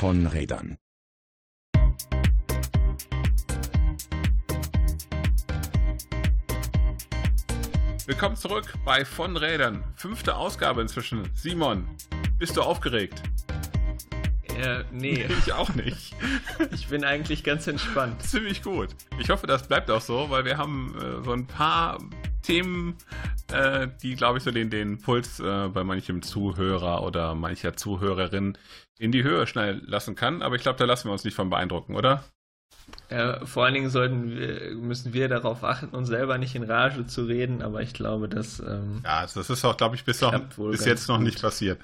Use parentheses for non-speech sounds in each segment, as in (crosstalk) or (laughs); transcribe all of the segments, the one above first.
von Rädern. Willkommen zurück bei Von Rädern. Fünfte Ausgabe inzwischen. Simon, bist du aufgeregt? Äh, nee. (laughs) Ich auch nicht. (laughs) Ich bin eigentlich ganz entspannt. (laughs) Ziemlich gut. Ich hoffe, das bleibt auch so, weil wir haben äh, so ein paar Themen, äh, die, glaube ich, so den, den Puls äh, bei manchem Zuhörer oder mancher Zuhörerin in die Höhe schnell lassen kann. Aber ich glaube, da lassen wir uns nicht von beeindrucken, oder? Äh, vor allen Dingen sollten wir, müssen wir darauf achten, uns selber nicht in Rage zu reden, aber ich glaube, dass. Ähm, ja, das ist auch, glaube ich, bis, noch, bis jetzt noch gut. nicht passiert.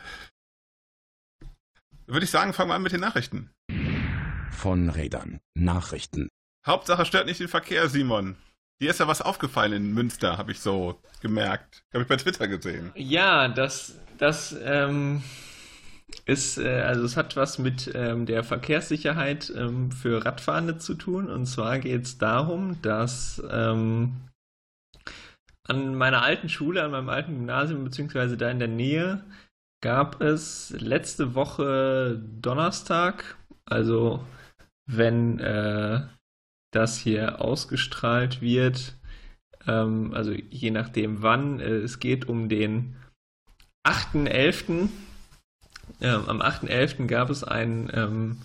Würde ich sagen, fangen wir an mit den Nachrichten. Von Rädern. Nachrichten. Hauptsache stört nicht den Verkehr, Simon. Dir ist ja was aufgefallen in Münster, habe ich so gemerkt. Habe ich bei Twitter gesehen. Ja, das, das ähm, ist, äh, also es hat was mit ähm, der Verkehrssicherheit ähm, für Radfahrende zu tun. Und zwar geht es darum, dass ähm, an meiner alten Schule, an meinem alten Gymnasium, beziehungsweise da in der Nähe, gab es letzte Woche Donnerstag, also wenn äh, das hier ausgestrahlt wird, ähm, also je nachdem wann, äh, es geht um den 8.11. Ähm, am 8.11. gab es einen ähm,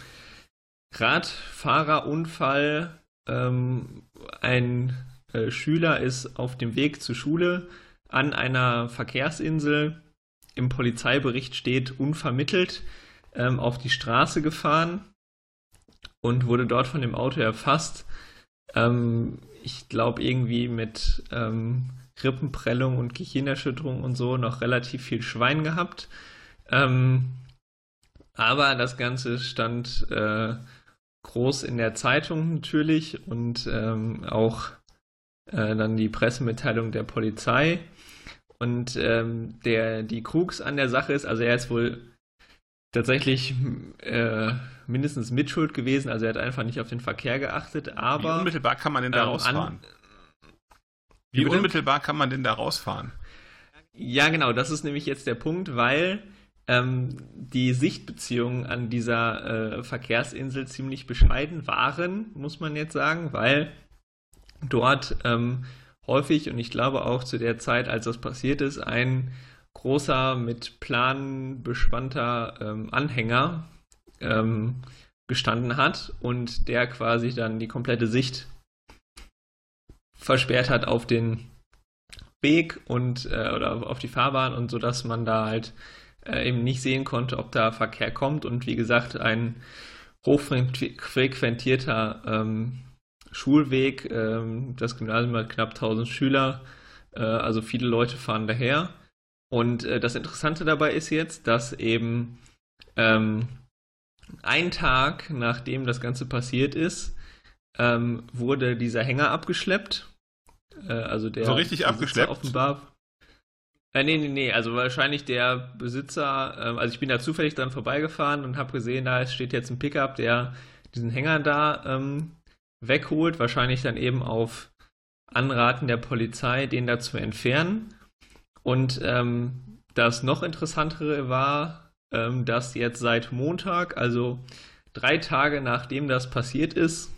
Radfahrerunfall. Ähm, ein äh, Schüler ist auf dem Weg zur Schule an einer Verkehrsinsel im Polizeibericht steht, unvermittelt ähm, auf die Straße gefahren und wurde dort von dem Auto erfasst. Ähm, ich glaube, irgendwie mit ähm, Rippenprellung und Gehirnerschütterung und so noch relativ viel Schwein gehabt. Ähm, aber das Ganze stand äh, groß in der Zeitung natürlich und ähm, auch äh, dann die Pressemitteilung der Polizei. Und ähm, der, die Krux an der Sache ist, also er ist wohl tatsächlich äh, mindestens Mitschuld gewesen, also er hat einfach nicht auf den Verkehr geachtet, aber. Wie unmittelbar kann man denn da ähm, rausfahren? An, Wie unmittelbar kann man denn da rausfahren? Ja, genau, das ist nämlich jetzt der Punkt, weil ähm, die Sichtbeziehungen an dieser äh, Verkehrsinsel ziemlich bescheiden waren, muss man jetzt sagen, weil dort ähm, häufig und ich glaube auch zu der Zeit, als das passiert ist, ein großer mit Plan bespannter ähm, Anhänger ähm, gestanden hat und der quasi dann die komplette Sicht versperrt hat auf den Weg und äh, oder auf die Fahrbahn und so dass man da halt äh, eben nicht sehen konnte, ob da Verkehr kommt und wie gesagt ein hochfrequentierter ähm, Schulweg. Ähm, das Gymnasium hat knapp 1000 Schüler, äh, also viele Leute fahren daher. Und äh, das Interessante dabei ist jetzt, dass eben ähm, ein Tag nachdem das Ganze passiert ist, ähm, wurde dieser Hänger abgeschleppt. Äh, also der so richtig abgeschleppt? Offenbar. Äh, nee, nee, nee, also wahrscheinlich der Besitzer, äh, also ich bin da zufällig dran vorbeigefahren und habe gesehen, da steht jetzt ein Pickup, der diesen Hänger da ähm, wegholt, wahrscheinlich dann eben auf Anraten der Polizei, den da zu entfernen. Und ähm, das noch interessantere war, ähm, dass jetzt seit Montag, also drei Tage nachdem das passiert ist,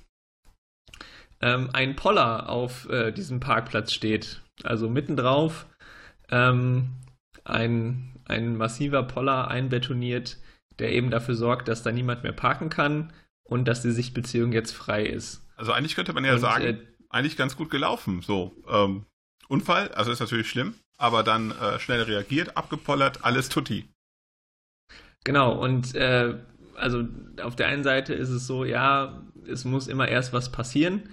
ähm, ein Poller auf äh, diesem Parkplatz steht. Also mittendrauf ähm, ein, ein massiver Poller einbetoniert, der eben dafür sorgt, dass da niemand mehr parken kann und dass die Sichtbeziehung jetzt frei ist. Also eigentlich könnte man ja und, sagen, äh, eigentlich ganz gut gelaufen. So, ähm, Unfall, also ist natürlich schlimm, aber dann äh, schnell reagiert, abgepollert, alles tutti. Genau, und äh, also auf der einen Seite ist es so, ja, es muss immer erst was passieren.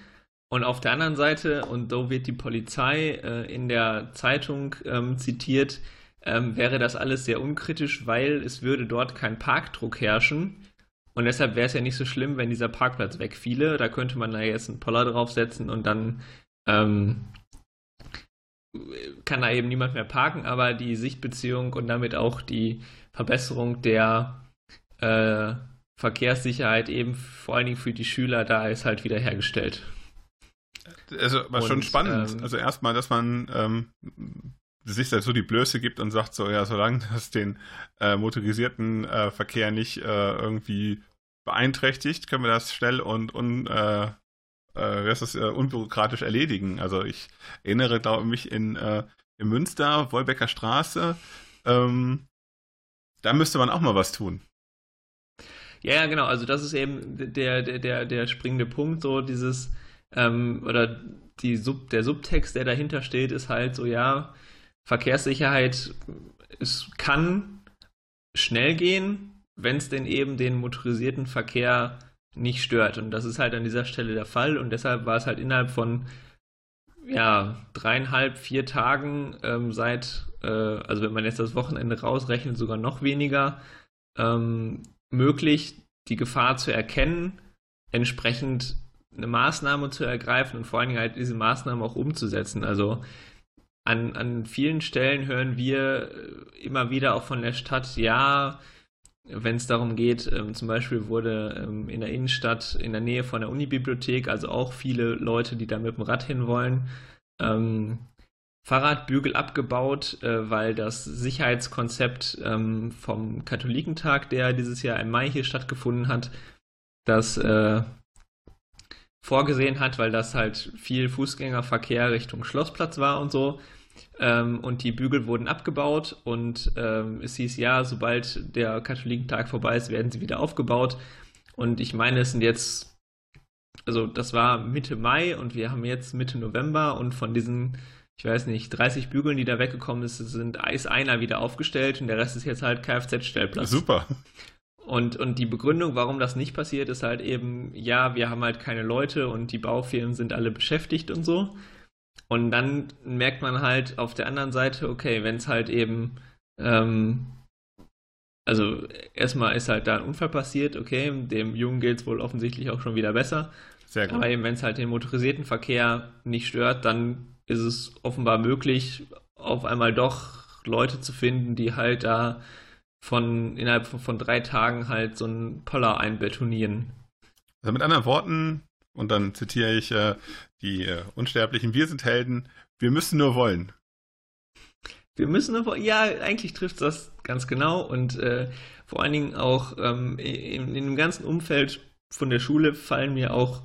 Und auf der anderen Seite, und so wird die Polizei äh, in der Zeitung ähm, zitiert, ähm, wäre das alles sehr unkritisch, weil es würde dort kein Parkdruck herrschen. Und deshalb wäre es ja nicht so schlimm, wenn dieser Parkplatz wegfiele. Da könnte man da jetzt einen Poller draufsetzen und dann ähm, kann da eben niemand mehr parken, aber die Sichtbeziehung und damit auch die Verbesserung der äh, Verkehrssicherheit eben vor allen Dingen für die Schüler da ist halt wieder hergestellt. Also war und, schon spannend. Ähm, also erstmal, dass man ähm, sich da so die Blöße gibt und sagt so, ja, solange das den äh, motorisierten äh, Verkehr nicht äh, irgendwie beeinträchtigt, können wir das schnell und un, äh, äh, das ist, äh, unbürokratisch erledigen. Also ich erinnere, glaube mich, in, in Münster, Wolbecker Straße, ähm, da müsste man auch mal was tun. Ja, ja, genau. Also das ist eben der, der, der, der springende Punkt, so dieses, ähm, oder die Sub, der Subtext, der dahinter steht, ist halt so, ja, Verkehrssicherheit, es kann schnell gehen, wenn es denn eben den motorisierten Verkehr nicht stört. Und das ist halt an dieser Stelle der Fall. Und deshalb war es halt innerhalb von ja, dreieinhalb, vier Tagen ähm, seit, äh, also wenn man jetzt das Wochenende rausrechnet, sogar noch weniger, ähm, möglich, die Gefahr zu erkennen, entsprechend eine Maßnahme zu ergreifen und vor allen Dingen halt diese Maßnahme auch umzusetzen. Also an, an vielen Stellen hören wir äh, immer wieder auch von der Stadt, ja, wenn es darum geht, ähm, zum Beispiel wurde ähm, in der Innenstadt in der Nähe von der Unibibliothek, also auch viele Leute, die da mit dem Rad hinwollen, ähm, Fahrradbügel abgebaut, äh, weil das Sicherheitskonzept ähm, vom Katholikentag, der dieses Jahr im Mai hier stattgefunden hat, das äh, vorgesehen hat, weil das halt viel Fußgängerverkehr Richtung Schlossplatz war und so. Ähm, und die Bügel wurden abgebaut und ähm, es hieß ja, sobald der Katholikentag vorbei ist, werden sie wieder aufgebaut. Und ich meine, es sind jetzt, also das war Mitte Mai und wir haben jetzt Mitte November und von diesen, ich weiß nicht, 30 Bügeln, die da weggekommen sind, sind ist einer wieder aufgestellt und der Rest ist jetzt halt Kfz-Stellplatz. Super. Und, und die Begründung, warum das nicht passiert, ist halt eben, ja, wir haben halt keine Leute und die Baufirmen sind alle beschäftigt und so. Und dann merkt man halt auf der anderen Seite, okay, wenn es halt eben, ähm, also erstmal ist halt da ein Unfall passiert, okay, dem Jungen geht es wohl offensichtlich auch schon wieder besser. Sehr gut. Aber eben, wenn es halt den motorisierten Verkehr nicht stört, dann ist es offenbar möglich, auf einmal doch Leute zu finden, die halt da von innerhalb von, von drei Tagen halt so einen Poller einbetonieren. Also mit anderen Worten, und dann zitiere ich äh, die äh, Unsterblichen, wir sind Helden, wir müssen nur wollen. Wir müssen nur wollen, ja, eigentlich trifft das ganz genau und äh, vor allen Dingen auch ähm, in, in, dem ganzen Umfeld von der Schule fallen mir auch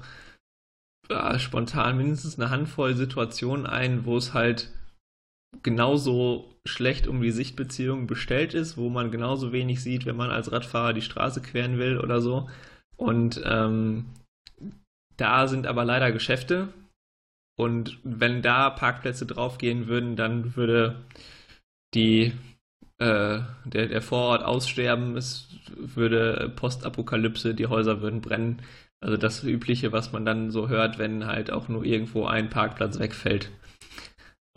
spontan mindestens eine Handvoll Situationen ein, wo es halt genauso schlecht um die Sichtbeziehung bestellt ist, wo man genauso wenig sieht, wenn man als Radfahrer die Straße queren will oder so. Und ähm, da sind aber leider Geschäfte. Und wenn da Parkplätze draufgehen würden, dann würde die, äh, der, der Vorort aussterben, es würde Postapokalypse, die Häuser würden brennen. Also das Übliche, was man dann so hört, wenn halt auch nur irgendwo ein Parkplatz wegfällt.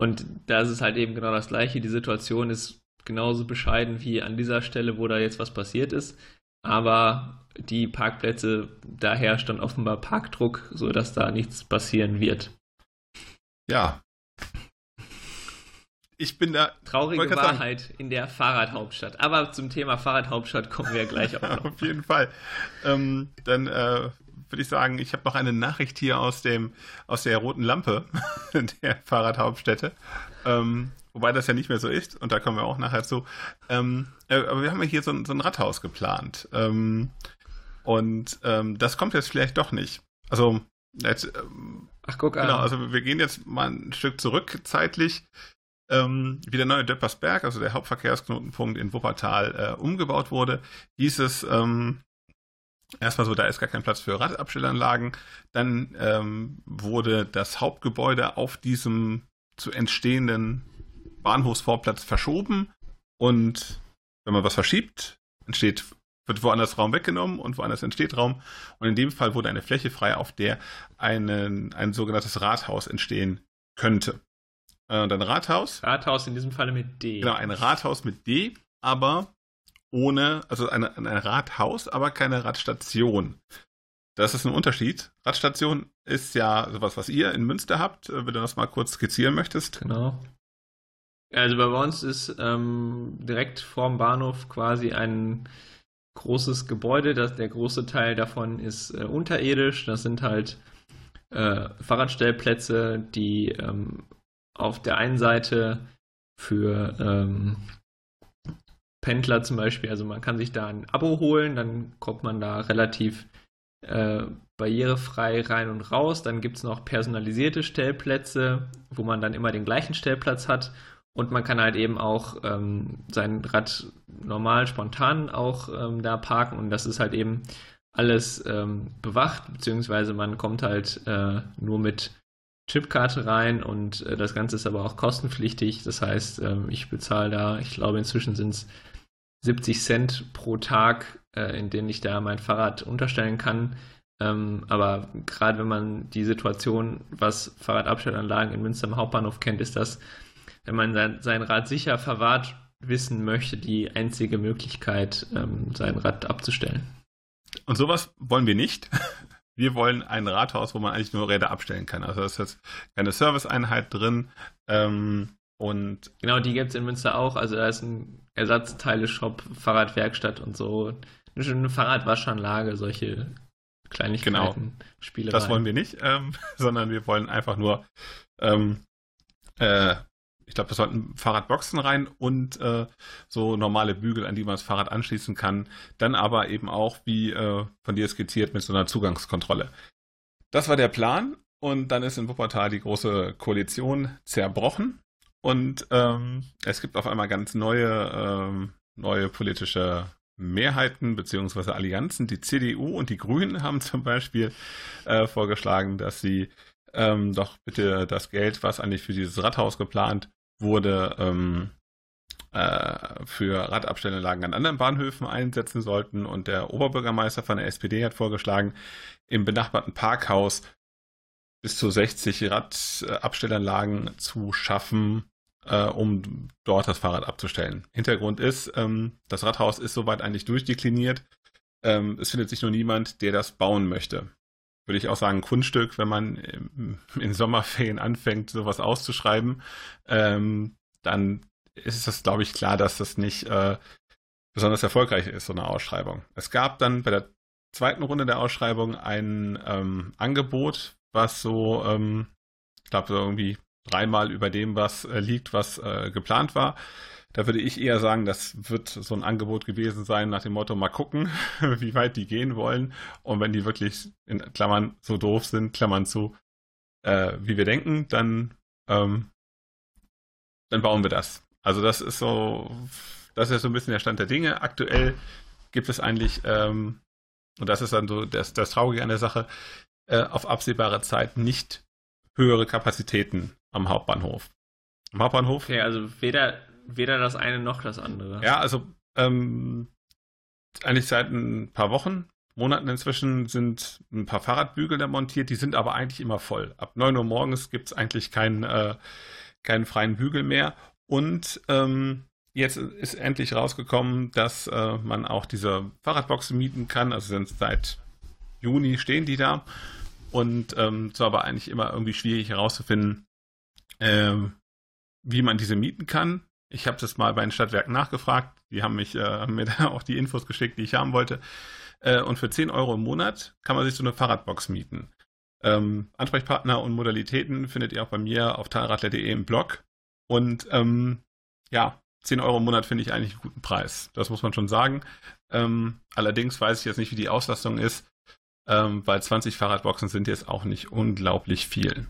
Und da ist es halt eben genau das Gleiche. Die Situation ist genauso bescheiden wie an dieser Stelle, wo da jetzt was passiert ist. Aber die Parkplätze, da herrscht dann offenbar Parkdruck, sodass da nichts passieren wird. Ja. Ich bin da. Traurige Wahrheit sagen. in der Fahrradhauptstadt. Aber zum Thema Fahrradhauptstadt kommen wir gleich auch noch. (laughs) Auf jeden Fall. Ähm, dann äh, würde ich sagen, ich habe noch eine Nachricht hier aus dem aus der roten Lampe (laughs) der Fahrradhauptstätte. Ähm, wobei das ja nicht mehr so ist, und da kommen wir auch nachher zu. Ähm, äh, aber wir haben ja hier so, so ein Radhaus geplant. Ähm, und ähm, das kommt jetzt vielleicht doch nicht. Also, jetzt, ähm, Ach, guck an. Genau, also wir gehen jetzt mal ein Stück zurück zeitlich. Ähm, wie der neue Döppersberg, also der Hauptverkehrsknotenpunkt in Wuppertal, äh, umgebaut wurde, hieß es, ähm, Erstmal so, da ist gar kein Platz für Radabstellanlagen. Dann ähm, wurde das Hauptgebäude auf diesem zu entstehenden Bahnhofsvorplatz verschoben. Und wenn man was verschiebt, entsteht, wird woanders Raum weggenommen und woanders entsteht Raum. Und in dem Fall wurde eine Fläche frei, auf der einen, ein sogenanntes Rathaus entstehen könnte. Äh, und ein Rathaus. Rathaus in diesem Falle mit D. Genau, ein Rathaus mit D, aber ohne, also ein, ein Rathaus, aber keine Radstation. Das ist ein Unterschied. Radstation ist ja sowas, was ihr in Münster habt, wenn du das mal kurz skizzieren möchtest. Genau. Also bei uns ist ähm, direkt vorm Bahnhof quasi ein großes Gebäude. Das, der große Teil davon ist äh, unterirdisch. Das sind halt äh, Fahrradstellplätze, die ähm, auf der einen Seite für ähm, Pendler zum Beispiel, also man kann sich da ein Abo holen, dann kommt man da relativ äh, barrierefrei rein und raus. Dann gibt es noch personalisierte Stellplätze, wo man dann immer den gleichen Stellplatz hat. Und man kann halt eben auch ähm, sein Rad normal, spontan auch ähm, da parken. Und das ist halt eben alles ähm, bewacht, beziehungsweise man kommt halt äh, nur mit Chipkarte rein und äh, das Ganze ist aber auch kostenpflichtig. Das heißt, ähm, ich bezahle da, ich glaube inzwischen sind es 70 Cent pro Tag, äh, in denen ich da mein Fahrrad unterstellen kann. Ähm, aber gerade wenn man die Situation, was Fahrradabstellanlagen in Münster am Hauptbahnhof kennt, ist das, wenn man sein, sein Rad sicher verwahrt wissen möchte, die einzige Möglichkeit, ähm, sein Rad abzustellen. Und sowas wollen wir nicht. (laughs) Wir wollen ein Rathaus, wo man eigentlich nur Räder abstellen kann. Also da ist jetzt keine Serviceeinheit drin. Ähm, und genau, die gibt es in Münster auch. Also da ist ein Ersatzteile-Shop, Fahrradwerkstatt und so. Eine Fahrradwaschanlage, solche Kleinigkeiten, genau. Spiele. Das wollen wir nicht, ähm, (laughs) sondern wir wollen einfach nur, ähm, äh, ich glaube, wir sollten Fahrradboxen rein und äh, so normale Bügel, an die man das Fahrrad anschließen kann. Dann aber eben auch, wie äh, von dir skizziert, mit so einer Zugangskontrolle. Das war der Plan und dann ist in Wuppertal die große Koalition zerbrochen und ähm, es gibt auf einmal ganz neue, ähm, neue politische Mehrheiten beziehungsweise Allianzen. Die CDU und die Grünen (laughs) haben zum Beispiel äh, vorgeschlagen, dass sie ähm, doch bitte das Geld, was eigentlich für dieses Rathaus geplant wurde, ähm, äh, für Radabstellanlagen an anderen Bahnhöfen einsetzen sollten. Und der Oberbürgermeister von der SPD hat vorgeschlagen, im benachbarten Parkhaus bis zu 60 Radabstellanlagen zu schaffen, äh, um dort das Fahrrad abzustellen. Hintergrund ist, ähm, das Rathaus ist soweit eigentlich durchdekliniert. Ähm, es findet sich nur niemand, der das bauen möchte. Würde ich auch sagen, Kunststück, wenn man in Sommerferien anfängt, sowas auszuschreiben, ähm, dann ist es, glaube ich, klar, dass das nicht äh, besonders erfolgreich ist, so eine Ausschreibung. Es gab dann bei der zweiten Runde der Ausschreibung ein ähm, Angebot, was so, ähm, ich glaube, so irgendwie dreimal über dem, was äh, liegt, was äh, geplant war. Da würde ich eher sagen, das wird so ein Angebot gewesen sein nach dem Motto, mal gucken, (laughs) wie weit die gehen wollen. Und wenn die wirklich in Klammern so doof sind, Klammern zu, äh, wie wir denken, dann, ähm, dann bauen wir das. Also das ist so, das ist so ein bisschen der Stand der Dinge. Aktuell gibt es eigentlich, ähm, und das ist dann so das, das Traurige an der Sache, äh, auf absehbare Zeit nicht höhere Kapazitäten am Hauptbahnhof. Am Hauptbahnhof? Okay, also weder, weder das eine noch das andere. Ja, also ähm, eigentlich seit ein paar Wochen, Monaten inzwischen sind ein paar Fahrradbügel da montiert, die sind aber eigentlich immer voll. Ab 9 Uhr morgens gibt es eigentlich keinen, äh, keinen freien Bügel mehr. Und ähm, jetzt ist endlich rausgekommen, dass äh, man auch diese Fahrradboxen mieten kann. Also sind seit Juni stehen die da. Und ähm, es war aber eigentlich immer irgendwie schwierig herauszufinden, äh, wie man diese mieten kann. Ich habe das mal bei den Stadtwerken nachgefragt. Die haben mich, äh, mir (laughs) da auch die Infos geschickt, die ich haben wollte. Äh, und für 10 Euro im Monat kann man sich so eine Fahrradbox mieten. Ähm, Ansprechpartner und Modalitäten findet ihr auch bei mir auf taradler.de im Blog. Und ähm, ja, 10 Euro im Monat finde ich eigentlich einen guten Preis. Das muss man schon sagen. Ähm, allerdings weiß ich jetzt nicht, wie die Auslastung ist ähm, weil 20 Fahrradboxen sind jetzt auch nicht unglaublich viel.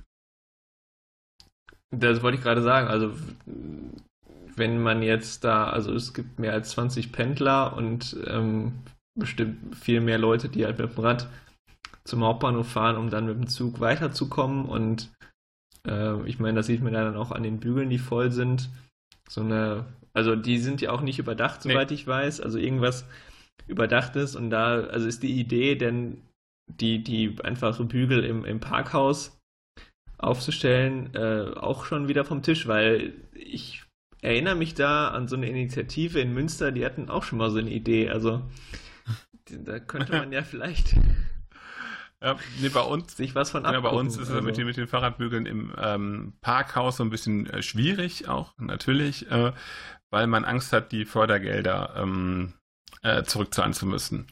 Das wollte ich gerade sagen. Also, wenn man jetzt da, also es gibt mehr als 20 Pendler und ähm, bestimmt viel mehr Leute, die halt mit dem Rad zum Hauptbahnhof fahren, um dann mit dem Zug weiterzukommen. Und äh, ich meine, das sieht man ja dann auch an den Bügeln, die voll sind. So eine, also die sind ja auch nicht überdacht, soweit nee. ich weiß. Also irgendwas überdachtes und da, also ist die Idee, denn die, die einfache Bügel im, im Parkhaus aufzustellen, äh, auch schon wieder vom Tisch, weil ich erinnere mich da an so eine Initiative in Münster, die hatten auch schon mal so eine Idee. Also da könnte man ja vielleicht (laughs) ja, nee, bei uns, sich was von abgucken. Ja, bei uns ist es also. mit, den, mit den Fahrradbügeln im ähm, Parkhaus so ein bisschen äh, schwierig, auch natürlich, äh, weil man Angst hat, die Fördergelder ähm, äh, zurückzahlen zu müssen.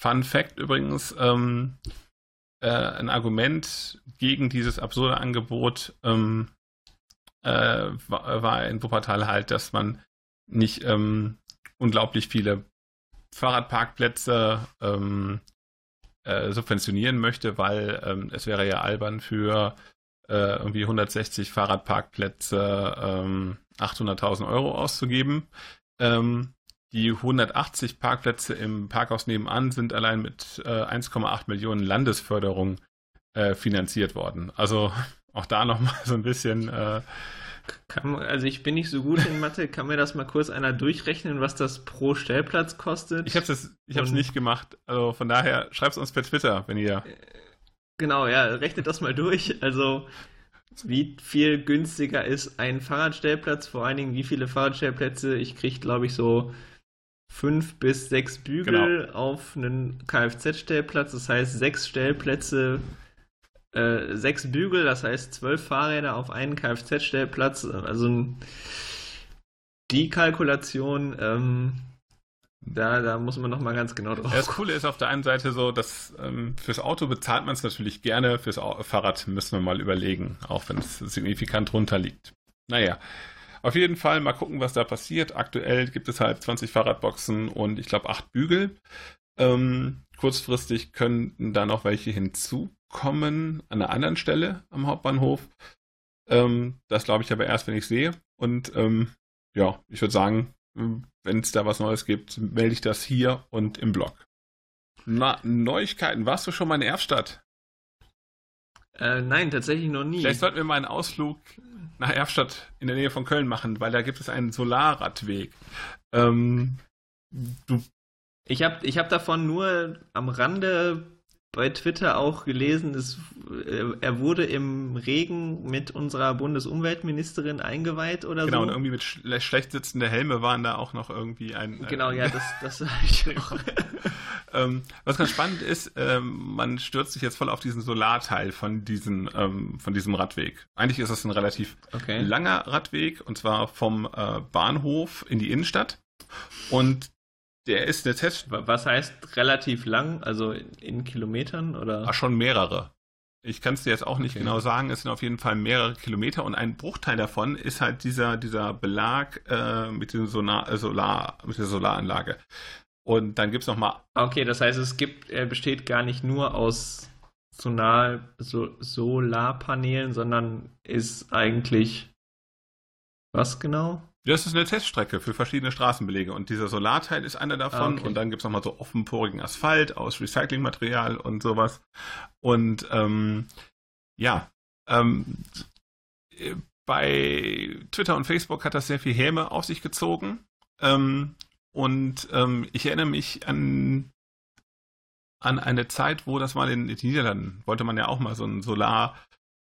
Fun Fact übrigens, ähm, äh, ein Argument gegen dieses absurde Angebot ähm, äh, war, war, in Wuppertal halt, dass man nicht ähm, unglaublich viele Fahrradparkplätze ähm, äh, subventionieren möchte, weil ähm, es wäre ja albern für äh, irgendwie 160 Fahrradparkplätze ähm, 800.000 Euro auszugeben. Ähm, die 180 Parkplätze im Parkhaus nebenan sind allein mit äh, 1,8 Millionen Landesförderung äh, finanziert worden. Also (laughs) auch da nochmal so ein bisschen. Äh, kann, also ich bin nicht so gut in Mathe. Kann mir das mal kurz einer durchrechnen, was das pro Stellplatz kostet? Ich habe es ich hab's nicht gemacht. Also von daher schreibt es uns per Twitter, wenn ihr. Genau, ja, rechnet das mal durch. Also wie viel günstiger ist ein Fahrradstellplatz? Vor allen Dingen, wie viele Fahrradstellplätze? Ich kriege, glaube ich, so fünf bis sechs Bügel genau. auf einen Kfz-Stellplatz. Das heißt, sechs Stellplätze, äh, sechs Bügel, das heißt zwölf Fahrräder auf einen Kfz-Stellplatz. Also die Kalkulation, ähm, da, da muss man nochmal ganz genau drauf. Das Coole ist auf der einen Seite so, dass ähm, fürs Auto bezahlt man es natürlich gerne, fürs Fahrrad müssen wir mal überlegen, auch wenn es signifikant runter liegt. Naja, auf jeden Fall mal gucken, was da passiert. Aktuell gibt es halt 20 Fahrradboxen und ich glaube 8 Bügel. Ähm, kurzfristig könnten da noch welche hinzukommen an einer anderen Stelle am Hauptbahnhof. Ähm, das glaube ich aber erst, wenn ich sehe. Und ähm, ja, ich würde sagen, wenn es da was Neues gibt, melde ich das hier und im Blog. Na, Neuigkeiten. Warst du schon mal in Erfstadt? Äh, nein, tatsächlich noch nie. Vielleicht sollten wir mal einen Ausflug nach Erfstadt in der Nähe von Köln machen, weil da gibt es einen Solarradweg. Ähm, du ich habe ich hab davon nur am Rande bei Twitter auch gelesen, es, äh, er wurde im Regen mit unserer Bundesumweltministerin eingeweiht oder genau, so. Genau, und irgendwie mit schle schlecht sitzende Helme waren da auch noch irgendwie ein. Äh, genau, ja, (laughs) das, das habe ich (laughs) auch. ähm, was ganz spannend ist, ähm, man stürzt sich jetzt voll auf diesen Solarteil von, diesen, ähm, von diesem Radweg. Eigentlich ist das ein relativ okay. langer Radweg und zwar vom äh, Bahnhof in die Innenstadt. Und der ist eine Test. Was heißt relativ lang? Also in, in Kilometern oder? Ach, schon mehrere. Ich kann es dir jetzt auch nicht okay. genau sagen. Es sind auf jeden Fall mehrere Kilometer und ein Bruchteil davon ist halt dieser, dieser Belag äh, mit, dem Solar, äh, Solar, mit der Solaranlage. Und dann gibt es nochmal. Okay, das heißt, es gibt, er besteht gar nicht nur aus Solar, so, Solarpanelen, sondern ist eigentlich was genau? Das ist eine Teststrecke für verschiedene Straßenbelege und dieser Solarteil ist einer davon ah, okay. und dann gibt es nochmal so offenporigen Asphalt aus Recyclingmaterial und sowas. Und ähm, ja, ähm, bei Twitter und Facebook hat das sehr viel Häme auf sich gezogen. Ähm, und ähm, ich erinnere mich an, an eine Zeit, wo das mal in, in den Niederlanden wollte man ja auch mal so ein Solar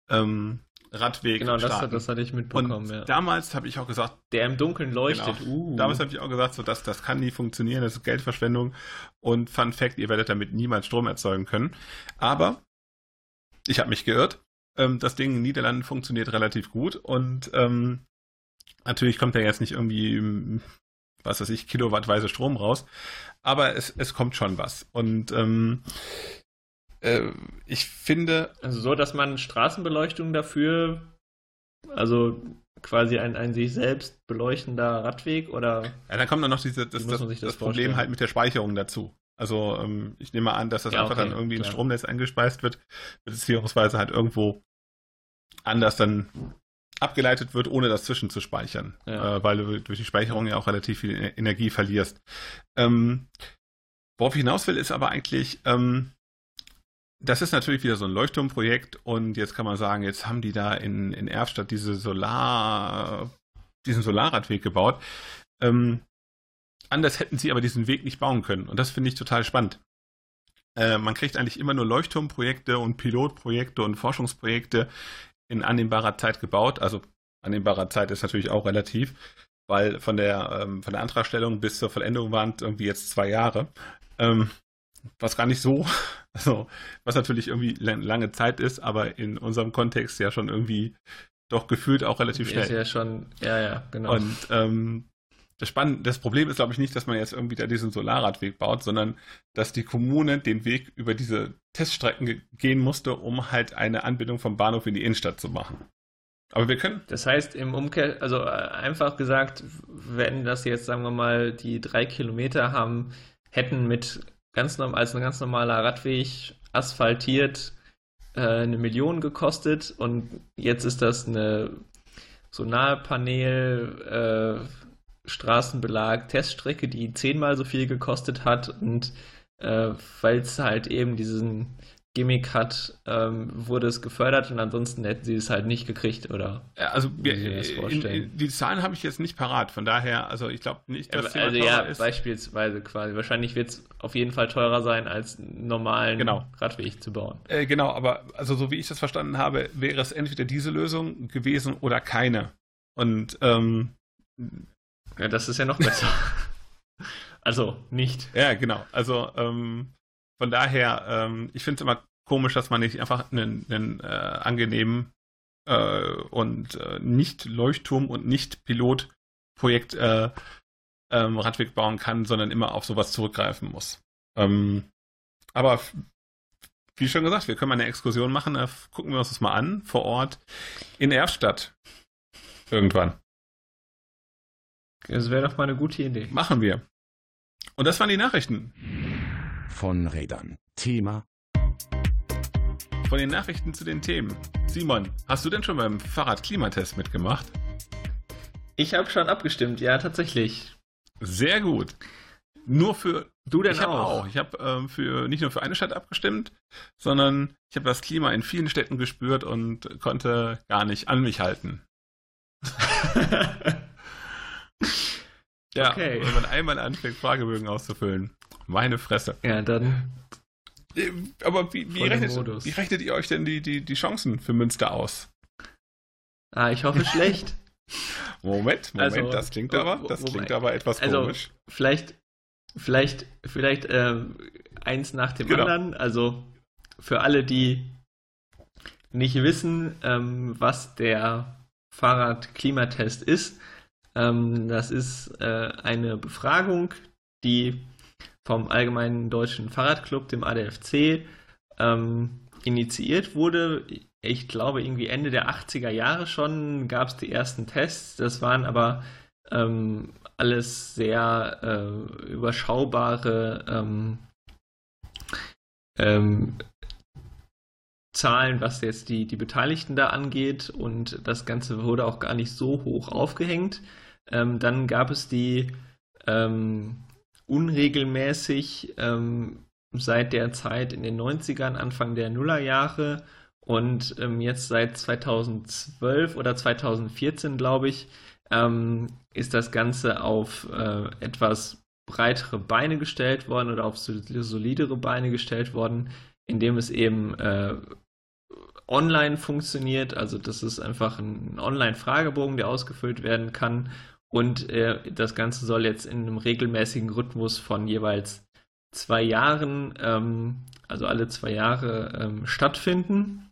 ähm, Radweg Genau, das, das, hatte ich mitbekommen. Und ja. damals habe ich auch gesagt, der im Dunkeln leuchtet. Genau, uh. Damals habe ich auch gesagt, so dass das kann nie funktionieren, das ist Geldverschwendung. Und Fun Fact, ihr werdet damit niemals Strom erzeugen können. Aber ich habe mich geirrt. Ähm, das Ding in Niederlanden funktioniert relativ gut und ähm, natürlich kommt da jetzt nicht irgendwie was weiß ich, kilowattweise Strom raus. Aber es, es kommt schon was. Und ähm, äh, ich finde. Also so, dass man Straßenbeleuchtung dafür, also quasi ein, ein sich selbst beleuchtender Radweg oder. Ja, dann kommt dann noch diese, das, das, das, das Problem halt mit der Speicherung dazu. Also ähm, ich nehme an, dass das ja, einfach okay, dann irgendwie klar. in Stromnetz eingespeist wird, beziehungsweise halt irgendwo anders dann abgeleitet wird, ohne das zwischenzuspeichern, ja. äh, weil du durch die Speicherung ja auch relativ viel e-, Energie verlierst. Ähm, worauf ich hinaus will, ist aber eigentlich, ähm, das ist natürlich wieder so ein Leuchtturmprojekt und jetzt kann man sagen, jetzt haben die da in, in Erfstadt diese Solar, diesen Solarradweg gebaut. Ähm, anders hätten sie aber diesen Weg nicht bauen können und das finde ich total spannend. Äh, man kriegt eigentlich immer nur Leuchtturmprojekte und Pilotprojekte und Forschungsprojekte in annehmbarer Zeit gebaut. Also annehmbarer Zeit ist natürlich auch relativ, weil von der, ähm, von der Antragstellung bis zur Vollendung waren irgendwie jetzt zwei Jahre. Ähm, was gar nicht so, (laughs) also was natürlich irgendwie lange Zeit ist, aber in unserem Kontext ja schon irgendwie doch gefühlt auch relativ schnell. Ist ja schon, ja, ja, genau. Und ähm, das, Spann das Problem ist, glaube ich, nicht, dass man jetzt irgendwie da diesen Solarradweg baut, sondern dass die Kommune den Weg über diese Teststrecken gehen musste, um halt eine Anbindung vom Bahnhof in die Innenstadt zu machen. Aber wir können. Das heißt, im Umkehr, also äh, einfach gesagt, wenn das jetzt, sagen wir mal, die drei Kilometer haben, hätten mit ganz normal, als ein ganz normaler Radweg asphaltiert äh, eine Million gekostet und jetzt ist das eine Solarpanel, äh, Straßenbelag, Teststrecke, die zehnmal so viel gekostet hat und äh, weil es halt eben diesen Gimmick hat, ähm, wurde es gefördert und ansonsten hätten sie es halt nicht gekriegt, oder? Also wir, in, in, die Zahlen habe ich jetzt nicht parat, von daher, also ich glaube nicht, dass es Also ja, ist. beispielsweise quasi. Wahrscheinlich wird es auf jeden Fall teurer sein, als einen normalen genau. Radweg zu bauen. Äh, genau, aber also so wie ich das verstanden habe, wäre es entweder diese Lösung gewesen oder keine. Und ähm, ja, das ist ja noch besser. (laughs) also nicht. Ja, genau. Also ähm, von daher, ähm, ich finde es immer komisch, dass man nicht einfach einen, einen äh, angenehmen äh, und äh, nicht Leuchtturm und nicht Pilotprojekt äh, ähm, Radweg bauen kann, sondern immer auf sowas zurückgreifen muss. Ähm, aber wie schon gesagt, wir können mal eine Exkursion machen, gucken wir uns das mal an, vor Ort in Erfstadt. Irgendwann. Das wäre doch mal eine gute Idee. Machen wir. Und das waren die Nachrichten von Rädern. Thema von den Nachrichten zu den Themen. Simon, hast du denn schon beim Fahrradklimatest mitgemacht? Ich habe schon abgestimmt, ja, tatsächlich. Sehr gut. Nur für. Du denn ich auch? auch? Ich habe ähm, für nicht nur für eine Stadt abgestimmt, sondern ich habe das Klima in vielen Städten gespürt und konnte gar nicht an mich halten. (laughs) ja, okay. wenn man einmal anfängt, Fragebögen auszufüllen. Meine Fresse. Ja, dann. Äh, aber wie, wie, rechnet, wie rechnet, ihr euch denn die, die, die Chancen für Münster aus? Ah, ich hoffe (laughs) schlecht. Moment, Moment, also, das klingt aber, das klingt aber etwas also, komisch. Vielleicht, vielleicht, vielleicht äh, eins nach dem genau. anderen. Also für alle, die nicht wissen, ähm, was der Fahrradklimatest ist, ähm, das ist äh, eine Befragung, die vom Allgemeinen Deutschen Fahrradclub, dem ADFC, ähm, initiiert wurde. Ich glaube, irgendwie Ende der 80er Jahre schon gab es die ersten Tests. Das waren aber ähm, alles sehr äh, überschaubare ähm, ähm, Zahlen, was jetzt die, die Beteiligten da angeht. Und das Ganze wurde auch gar nicht so hoch aufgehängt. Ähm, dann gab es die ähm, unregelmäßig ähm, seit der Zeit in den 90ern, Anfang der Nullerjahre und ähm, jetzt seit 2012 oder 2014, glaube ich, ähm, ist das Ganze auf äh, etwas breitere Beine gestellt worden oder auf solidere Beine gestellt worden, indem es eben äh, online funktioniert. Also das ist einfach ein Online-Fragebogen, der ausgefüllt werden kann und äh, das Ganze soll jetzt in einem regelmäßigen Rhythmus von jeweils zwei Jahren, ähm, also alle zwei Jahre, ähm, stattfinden.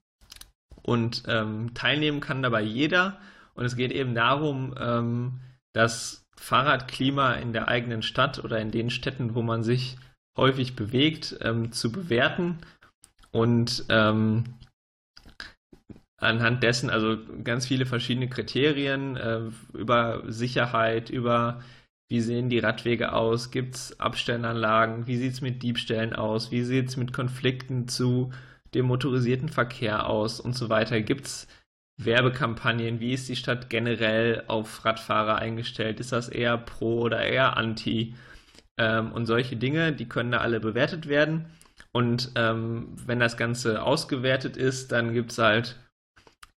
Und ähm, teilnehmen kann dabei jeder. Und es geht eben darum, ähm, das Fahrradklima in der eigenen Stadt oder in den Städten, wo man sich häufig bewegt, ähm, zu bewerten. Und ähm, anhand dessen, also ganz viele verschiedene Kriterien äh, über Sicherheit, über wie sehen die Radwege aus, gibt es Abstellanlagen, wie sieht es mit Diebstählen aus, wie sieht es mit Konflikten zu dem motorisierten Verkehr aus und so weiter. Gibt es Werbekampagnen, wie ist die Stadt generell auf Radfahrer eingestellt, ist das eher pro oder eher anti? Ähm, und solche Dinge, die können da alle bewertet werden. Und ähm, wenn das Ganze ausgewertet ist, dann gibt es halt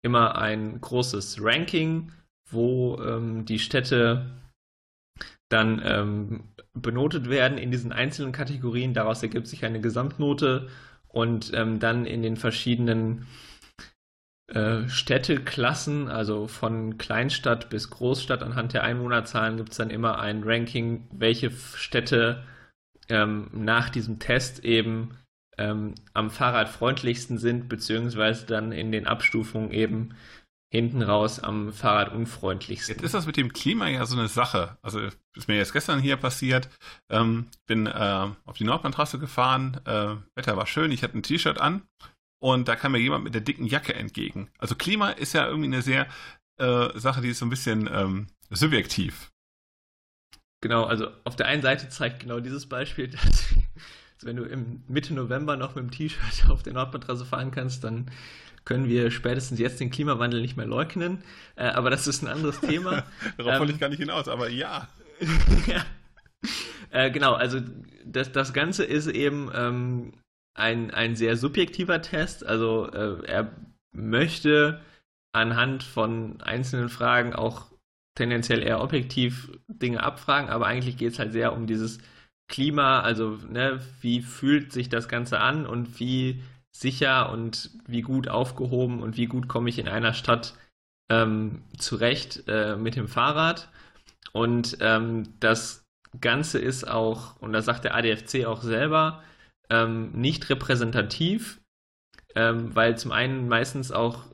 immer ein großes Ranking, wo ähm, die Städte dann ähm, benotet werden in diesen einzelnen Kategorien. Daraus ergibt sich eine Gesamtnote und ähm, dann in den verschiedenen äh, Städteklassen, also von Kleinstadt bis Großstadt anhand der Einwohnerzahlen gibt es dann immer ein Ranking, welche Städte ähm, nach diesem Test eben ähm, am Fahrradfreundlichsten sind, beziehungsweise dann in den Abstufungen eben hinten raus am Fahrradunfreundlichsten. Jetzt ist das mit dem Klima ja so eine Sache. Also ist mir jetzt gestern hier passiert. Ähm, bin äh, auf die Nordbahntrasse gefahren. Äh, Wetter war schön. Ich hatte ein T-Shirt an und da kam mir jemand mit der dicken Jacke entgegen. Also Klima ist ja irgendwie eine sehr äh, Sache, die ist so ein bisschen ähm, subjektiv. Genau, also auf der einen Seite zeigt genau dieses Beispiel, (laughs) dass wenn du im Mitte November noch mit dem T-Shirt (laughs) auf der Nordmatrasse fahren kannst, dann können wir spätestens jetzt den Klimawandel nicht mehr leugnen. Äh, aber das ist ein anderes (laughs) Thema. Darauf ähm, wollte ich gar nicht hinaus, aber ja. (laughs) ja. Äh, genau, also das, das Ganze ist eben ähm, ein, ein sehr subjektiver Test. Also äh, er möchte anhand von einzelnen Fragen auch tendenziell eher objektiv Dinge abfragen, aber eigentlich geht es halt sehr um dieses Klima, also ne, wie fühlt sich das Ganze an und wie sicher und wie gut aufgehoben und wie gut komme ich in einer Stadt ähm, zurecht äh, mit dem Fahrrad. Und ähm, das Ganze ist auch, und das sagt der ADFC auch selber, ähm, nicht repräsentativ, ähm, weil zum einen meistens auch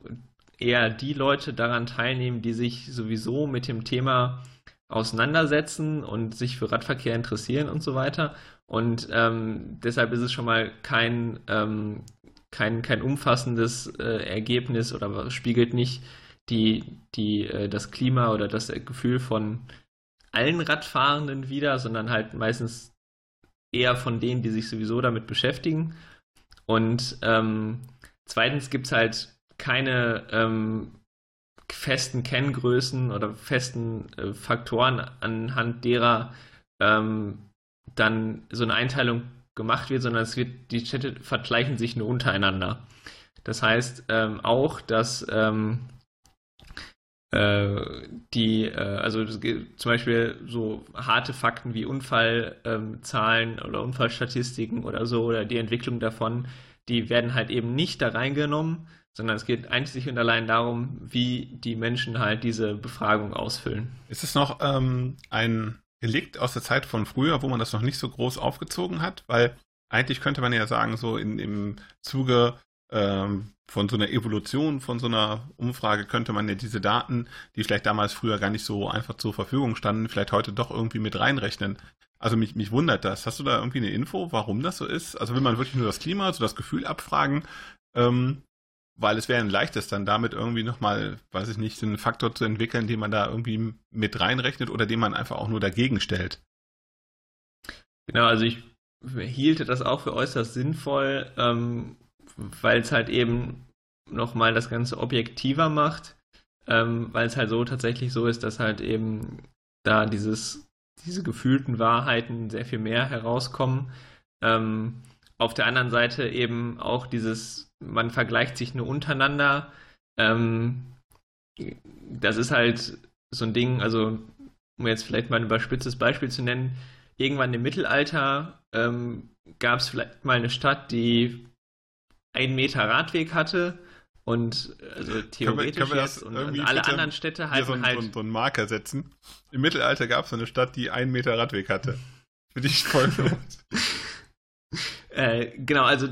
eher die Leute daran teilnehmen, die sich sowieso mit dem Thema auseinandersetzen und sich für Radverkehr interessieren und so weiter. Und ähm, deshalb ist es schon mal kein, ähm, kein, kein umfassendes äh, Ergebnis oder spiegelt nicht die, die, äh, das Klima oder das Gefühl von allen Radfahrenden wider, sondern halt meistens eher von denen, die sich sowieso damit beschäftigen. Und ähm, zweitens gibt es halt keine ähm, festen Kenngrößen oder festen äh, Faktoren, anhand derer ähm, dann so eine Einteilung gemacht wird, sondern es wird, die Städte vergleichen sich nur untereinander. Das heißt ähm, auch, dass ähm, äh, die, äh, also zum Beispiel so harte Fakten wie Unfallzahlen ähm, oder Unfallstatistiken oder so oder die Entwicklung davon, die werden halt eben nicht da reingenommen, sondern es geht einzig und allein darum, wie die Menschen halt diese Befragung ausfüllen. Ist es noch ähm, ein Relikt aus der Zeit von früher, wo man das noch nicht so groß aufgezogen hat? Weil eigentlich könnte man ja sagen, so in, im Zuge ähm, von so einer Evolution, von so einer Umfrage könnte man ja diese Daten, die vielleicht damals früher gar nicht so einfach zur Verfügung standen, vielleicht heute doch irgendwie mit reinrechnen. Also mich, mich wundert das. Hast du da irgendwie eine Info, warum das so ist? Also will man wirklich nur das Klima, so das Gefühl abfragen? Ähm, weil es wäre ein leichtes, dann damit irgendwie nochmal, weiß ich nicht, einen Faktor zu entwickeln, den man da irgendwie mit reinrechnet oder den man einfach auch nur dagegen stellt. Genau, also ich hielte das auch für äußerst sinnvoll, ähm, weil es halt eben nochmal das Ganze objektiver macht, ähm, weil es halt so tatsächlich so ist, dass halt eben da dieses, diese gefühlten Wahrheiten sehr viel mehr herauskommen. Ähm, auf der anderen Seite eben auch dieses, man vergleicht sich nur untereinander. Ähm, das ist halt so ein Ding, also um jetzt vielleicht mal ein überspitztes Beispiel zu nennen, irgendwann im Mittelalter ähm, gab es vielleicht mal eine Stadt, die einen Meter Radweg hatte und also theoretisch können wir, können wir und, und alle anderen Städte halt so, halt so, so einen Marker setzen. Im Mittelalter gab es eine Stadt, die einen Meter Radweg hatte. Für dich voll (laughs) Äh, genau, also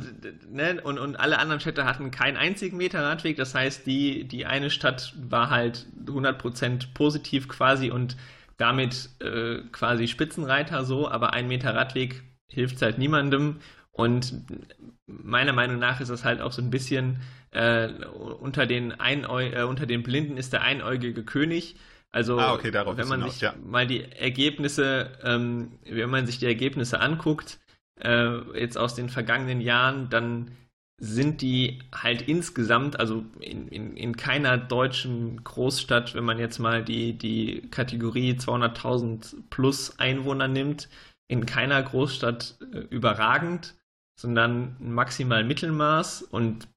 ne, und, und alle anderen Städte hatten keinen einzigen Meter Radweg. Das heißt, die, die eine Stadt war halt 100% positiv quasi und damit äh, quasi Spitzenreiter so, aber ein Meter Radweg hilft halt niemandem. Und meiner Meinung nach ist das halt auch so ein bisschen äh, unter, den Einäu äh, unter den Blinden ist der einäugige König. Also ah, okay, wenn man sich ja. mal die Ergebnisse, ähm, wenn man sich die Ergebnisse anguckt, äh, jetzt aus den vergangenen Jahren, dann sind die halt insgesamt, also in, in, in keiner deutschen Großstadt, wenn man jetzt mal die, die Kategorie 200.000 plus Einwohner nimmt, in keiner Großstadt äh, überragend, sondern maximal Mittelmaß. Und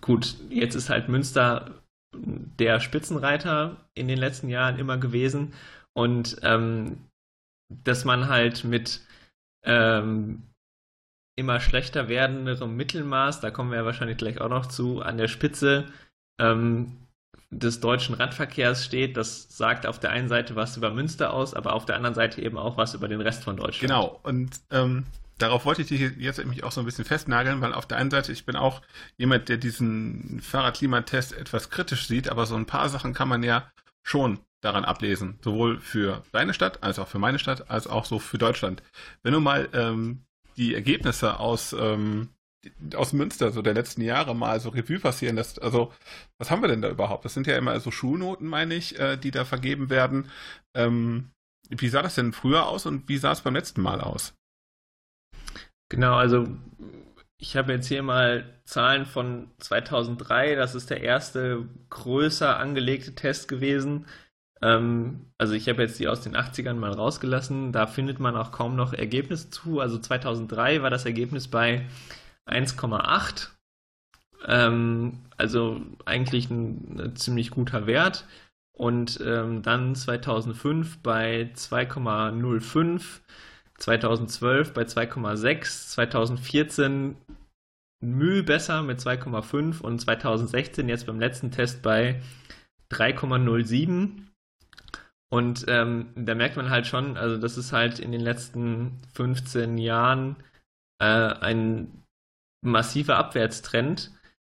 gut, jetzt ist halt Münster der Spitzenreiter in den letzten Jahren immer gewesen. Und ähm, dass man halt mit ähm, immer schlechter werdenderem Mittelmaß, da kommen wir ja wahrscheinlich gleich auch noch zu, an der Spitze ähm, des deutschen Radverkehrs steht. Das sagt auf der einen Seite was über Münster aus, aber auf der anderen Seite eben auch was über den Rest von Deutschland. Genau, und ähm, darauf wollte ich dich jetzt mich auch so ein bisschen festnageln, weil auf der einen Seite, ich bin auch jemand, der diesen Fahrradklimatest etwas kritisch sieht, aber so ein paar Sachen kann man ja schon daran ablesen, sowohl für deine Stadt als auch für meine Stadt, als auch so für Deutschland. Wenn du mal ähm, die Ergebnisse aus ähm, aus Münster, so der letzten Jahre mal so Revue passieren lässt. Also, was haben wir denn da überhaupt? Das sind ja immer so Schulnoten, meine ich, äh, die da vergeben werden. Ähm, wie sah das denn früher aus und wie sah es beim letzten Mal aus? Genau, also ich habe jetzt hier mal Zahlen von 2003. Das ist der erste größer angelegte Test gewesen. Ähm, also ich habe jetzt die aus den 80ern mal rausgelassen. Da findet man auch kaum noch Ergebnisse zu. Also 2003 war das Ergebnis bei 1,8. Ähm, also eigentlich ein, ein, ziemlich guter Wert. Und ähm, dann 2005 bei 2,05, 2012 bei 2,6, 2014 Mühe besser mit 2,5 und 2016 jetzt beim letzten Test bei 3,07. Und ähm, da merkt man halt schon, also das ist halt in den letzten 15 Jahren äh, ein massiver Abwärtstrend.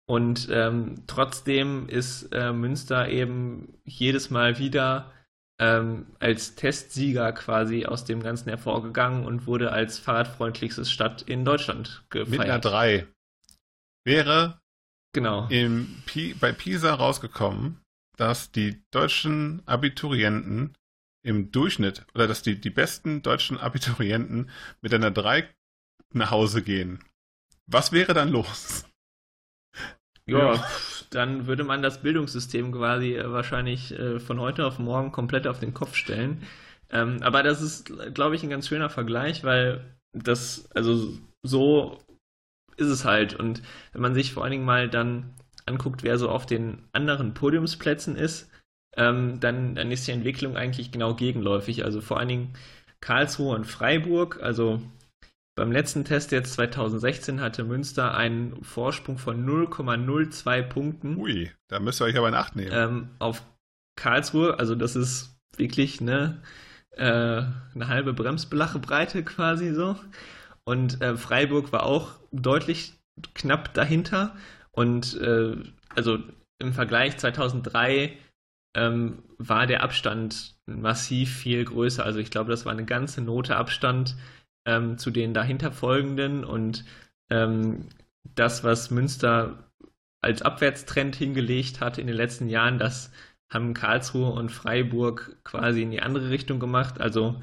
Und ähm, trotzdem ist äh, Münster eben jedes Mal wieder ähm, als Testsieger quasi aus dem Ganzen hervorgegangen und wurde als fahrradfreundlichste Stadt in Deutschland gefeiert. Mit einer 3 wäre genau. im bei Pisa rausgekommen, dass die deutschen Abiturienten im Durchschnitt oder dass die, die besten deutschen Abiturienten mit einer 3 nach Hause gehen. Was wäre dann los? Ja, ja, dann würde man das Bildungssystem quasi äh, wahrscheinlich äh, von heute auf morgen komplett auf den Kopf stellen. Ähm, aber das ist, glaube ich, ein ganz schöner Vergleich, weil das, also so ist es halt. Und wenn man sich vor allen Dingen mal dann anguckt, wer so auf den anderen Podiumsplätzen ist, ähm, dann, dann ist die Entwicklung eigentlich genau gegenläufig. Also vor allen Dingen Karlsruhe und Freiburg, also beim letzten Test jetzt 2016 hatte Münster einen Vorsprung von 0,02 Punkten. Ui, da müsst ihr euch aber in Acht nehmen. Ähm, auf Karlsruhe, also das ist wirklich ne, äh, eine halbe Bremsbelachebreite quasi so. Und äh, Freiburg war auch deutlich knapp dahinter. Und äh, also im Vergleich 2003 ähm, war der Abstand massiv viel größer. Also ich glaube, das war eine ganze Note Abstand ähm, zu den dahinter folgenden und ähm, das, was Münster als Abwärtstrend hingelegt hat in den letzten Jahren, das haben Karlsruhe und Freiburg quasi in die andere Richtung gemacht. Also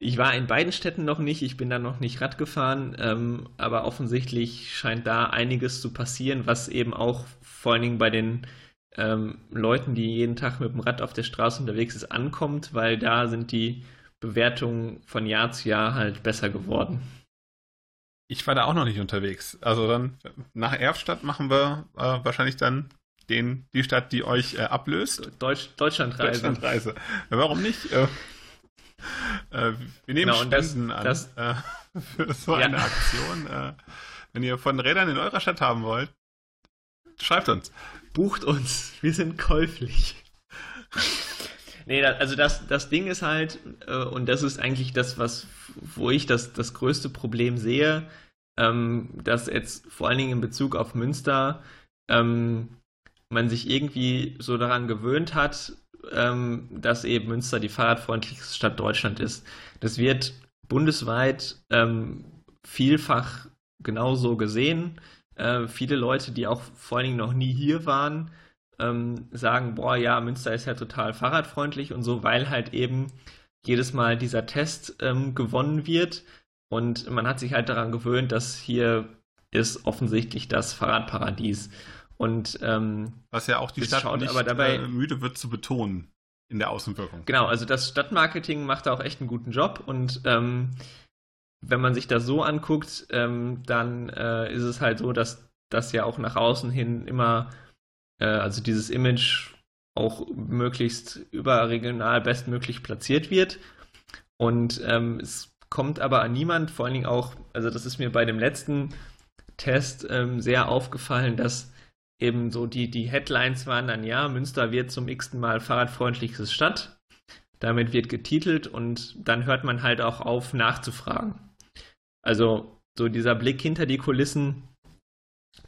ich war in beiden Städten noch nicht, ich bin da noch nicht Rad gefahren, ähm, aber offensichtlich scheint da einiges zu passieren, was eben auch vor allen Dingen bei den ähm, Leuten, die jeden Tag mit dem Rad auf der Straße unterwegs ist, ankommt, weil da sind die Bewertungen von Jahr zu Jahr halt besser geworden. Ich war da auch noch nicht unterwegs. Also dann nach Erfstadt machen wir äh, wahrscheinlich dann den, die Stadt, die euch äh, ablöst. Deutsch, Deutschlandreise. Deutschlandreise. Warum nicht? Äh, wir nehmen genau, Spenden das, an äh, für so ja. eine Aktion. Äh, wenn ihr von Rädern in eurer Stadt haben wollt, schreibt uns. Bucht uns. Wir sind käuflich. Nee, also das, das Ding ist halt, und das ist eigentlich das, was, wo ich das, das größte Problem sehe, ähm, dass jetzt vor allen Dingen in Bezug auf Münster ähm, man sich irgendwie so daran gewöhnt hat, ähm, dass eben Münster die fahrradfreundlichste Stadt Deutschland ist. Das wird bundesweit ähm, vielfach genauso gesehen. Äh, viele Leute, die auch vor allen Dingen noch nie hier waren, ähm, sagen, boah, ja, Münster ist ja total fahrradfreundlich und so, weil halt eben jedes Mal dieser Test ähm, gewonnen wird. Und man hat sich halt daran gewöhnt, dass hier ist offensichtlich das Fahrradparadies. Und ähm, was ja auch die Stadt schaut, nicht aber dabei, äh, müde wird zu betonen in der Außenwirkung. Genau, also das Stadtmarketing macht da auch echt einen guten Job und ähm, wenn man sich das so anguckt, ähm, dann äh, ist es halt so, dass das ja auch nach außen hin immer äh, also dieses Image auch möglichst überregional bestmöglich platziert wird. Und ähm, es kommt aber an niemand, vor allen Dingen auch, also das ist mir bei dem letzten Test ähm, sehr aufgefallen, dass eben so die, die Headlines waren dann, ja, Münster wird zum x-ten Mal fahrradfreundlichste Stadt. Damit wird getitelt und dann hört man halt auch auf, nachzufragen. Also so dieser Blick hinter die Kulissen,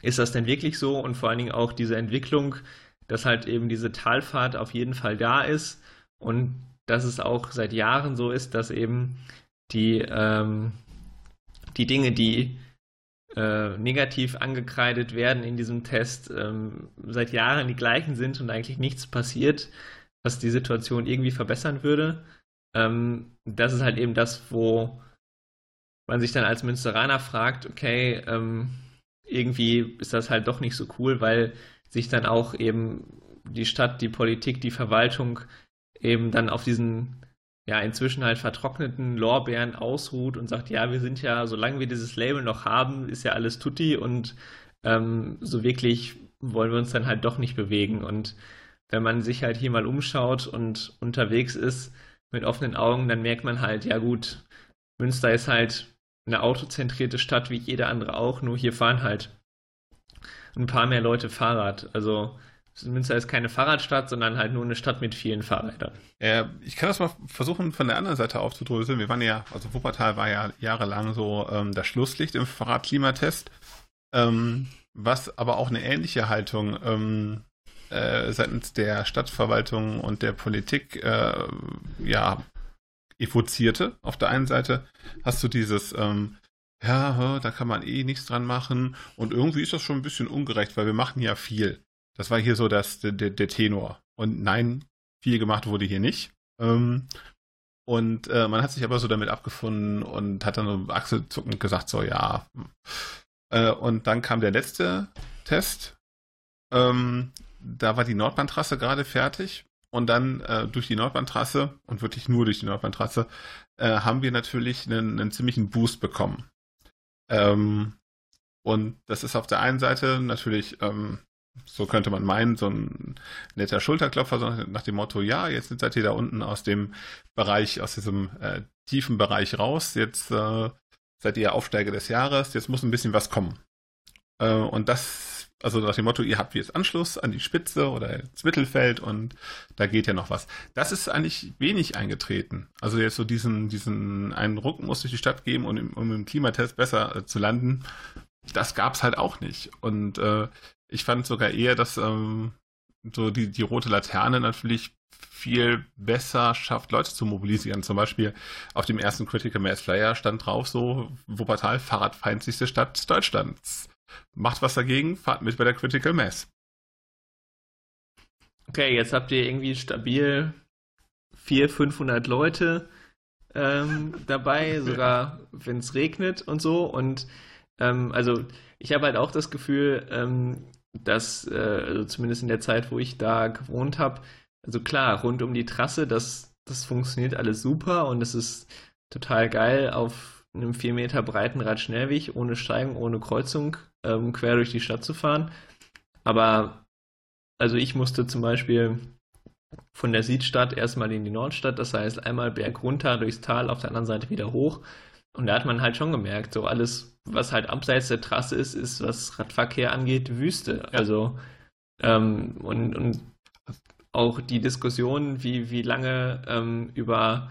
ist das denn wirklich so? Und vor allen Dingen auch diese Entwicklung, dass halt eben diese Talfahrt auf jeden Fall da ist und dass es auch seit Jahren so ist, dass eben die, ähm, die Dinge, die äh, negativ angekreidet werden in diesem Test, ähm, seit Jahren die gleichen sind und eigentlich nichts passiert, was die Situation irgendwie verbessern würde. Ähm, das ist halt eben das, wo man sich dann als Münsteraner fragt, okay, ähm, irgendwie ist das halt doch nicht so cool, weil sich dann auch eben die Stadt, die Politik, die Verwaltung eben dann auf diesen ja inzwischen halt vertrockneten Lorbeeren ausruht und sagt, ja, wir sind ja, solange wir dieses Label noch haben, ist ja alles tutti und ähm, so wirklich wollen wir uns dann halt doch nicht bewegen. Und wenn man sich halt hier mal umschaut und unterwegs ist mit offenen Augen, dann merkt man halt, ja gut, Münster ist halt eine autozentrierte Stadt wie jede andere auch, nur hier fahren halt ein paar mehr Leute Fahrrad. Also Münster ist keine Fahrradstadt, sondern halt nur eine Stadt mit vielen Fahrrädern. Äh, ich kann das mal versuchen, von der anderen Seite aufzudröseln. Wir waren ja, also Wuppertal war ja jahrelang so ähm, das Schlusslicht im Fahrradklimatest, ähm, was aber auch eine ähnliche Haltung ähm, äh, seitens der Stadtverwaltung und der Politik äh, ja evozierte. Auf der einen Seite hast du dieses ähm, ja, da kann man eh nichts dran machen. Und irgendwie ist das schon ein bisschen ungerecht, weil wir machen ja viel. Das war hier so das, der, der Tenor. Und nein, viel gemacht wurde hier nicht. Ähm, und äh, man hat sich aber so damit abgefunden und hat dann so achselzuckend gesagt, so ja. Äh, und dann kam der letzte Test. Ähm, da war die Nordbahntrasse gerade fertig. Und dann äh, durch die Nordbahntrasse und wirklich nur durch die Nordbahntrasse äh, haben wir natürlich einen, einen ziemlichen Boost bekommen. Ähm, und das ist auf der einen Seite natürlich ähm, so könnte man meinen, so ein netter Schulterklopfer, sondern nach dem Motto, ja, jetzt seid ihr da unten aus dem Bereich, aus diesem äh, tiefen Bereich raus, jetzt äh, seid ihr Aufsteiger des Jahres, jetzt muss ein bisschen was kommen. Äh, und das, also nach dem Motto, ihr habt jetzt Anschluss an die Spitze oder ins Mittelfeld und da geht ja noch was. Das ist eigentlich wenig eingetreten. Also jetzt so diesen, diesen einen Ruck muss durch die Stadt geben, um, um im Klimatest besser äh, zu landen das gab's halt auch nicht. Und äh, ich fand sogar eher, dass ähm, so die, die rote Laterne natürlich viel besser schafft, Leute zu mobilisieren. Zum Beispiel auf dem ersten Critical Mass Flyer stand drauf so, Wuppertal, fahrradfeindlichste Stadt Deutschlands. Macht was dagegen, fahrt mit bei der Critical Mass. Okay, jetzt habt ihr irgendwie stabil 400, 500 Leute ähm, (laughs) dabei, sogar wenn es regnet und so. Und ähm, also ich habe halt auch das Gefühl, ähm, dass, äh, also zumindest in der Zeit, wo ich da gewohnt habe, also klar, rund um die Trasse, das, das funktioniert alles super und es ist total geil, auf einem vier Meter breiten Radschnellweg ohne Steigen, ohne Kreuzung ähm, quer durch die Stadt zu fahren. Aber also ich musste zum Beispiel von der Südstadt erstmal in die Nordstadt, das heißt einmal berg runter durchs Tal, auf der anderen Seite wieder hoch. Und da hat man halt schon gemerkt, so alles, was halt abseits der Trasse ist, ist, was Radverkehr angeht, Wüste. Ja. Also ähm, und, und auch die Diskussion, wie, wie lange ähm, über,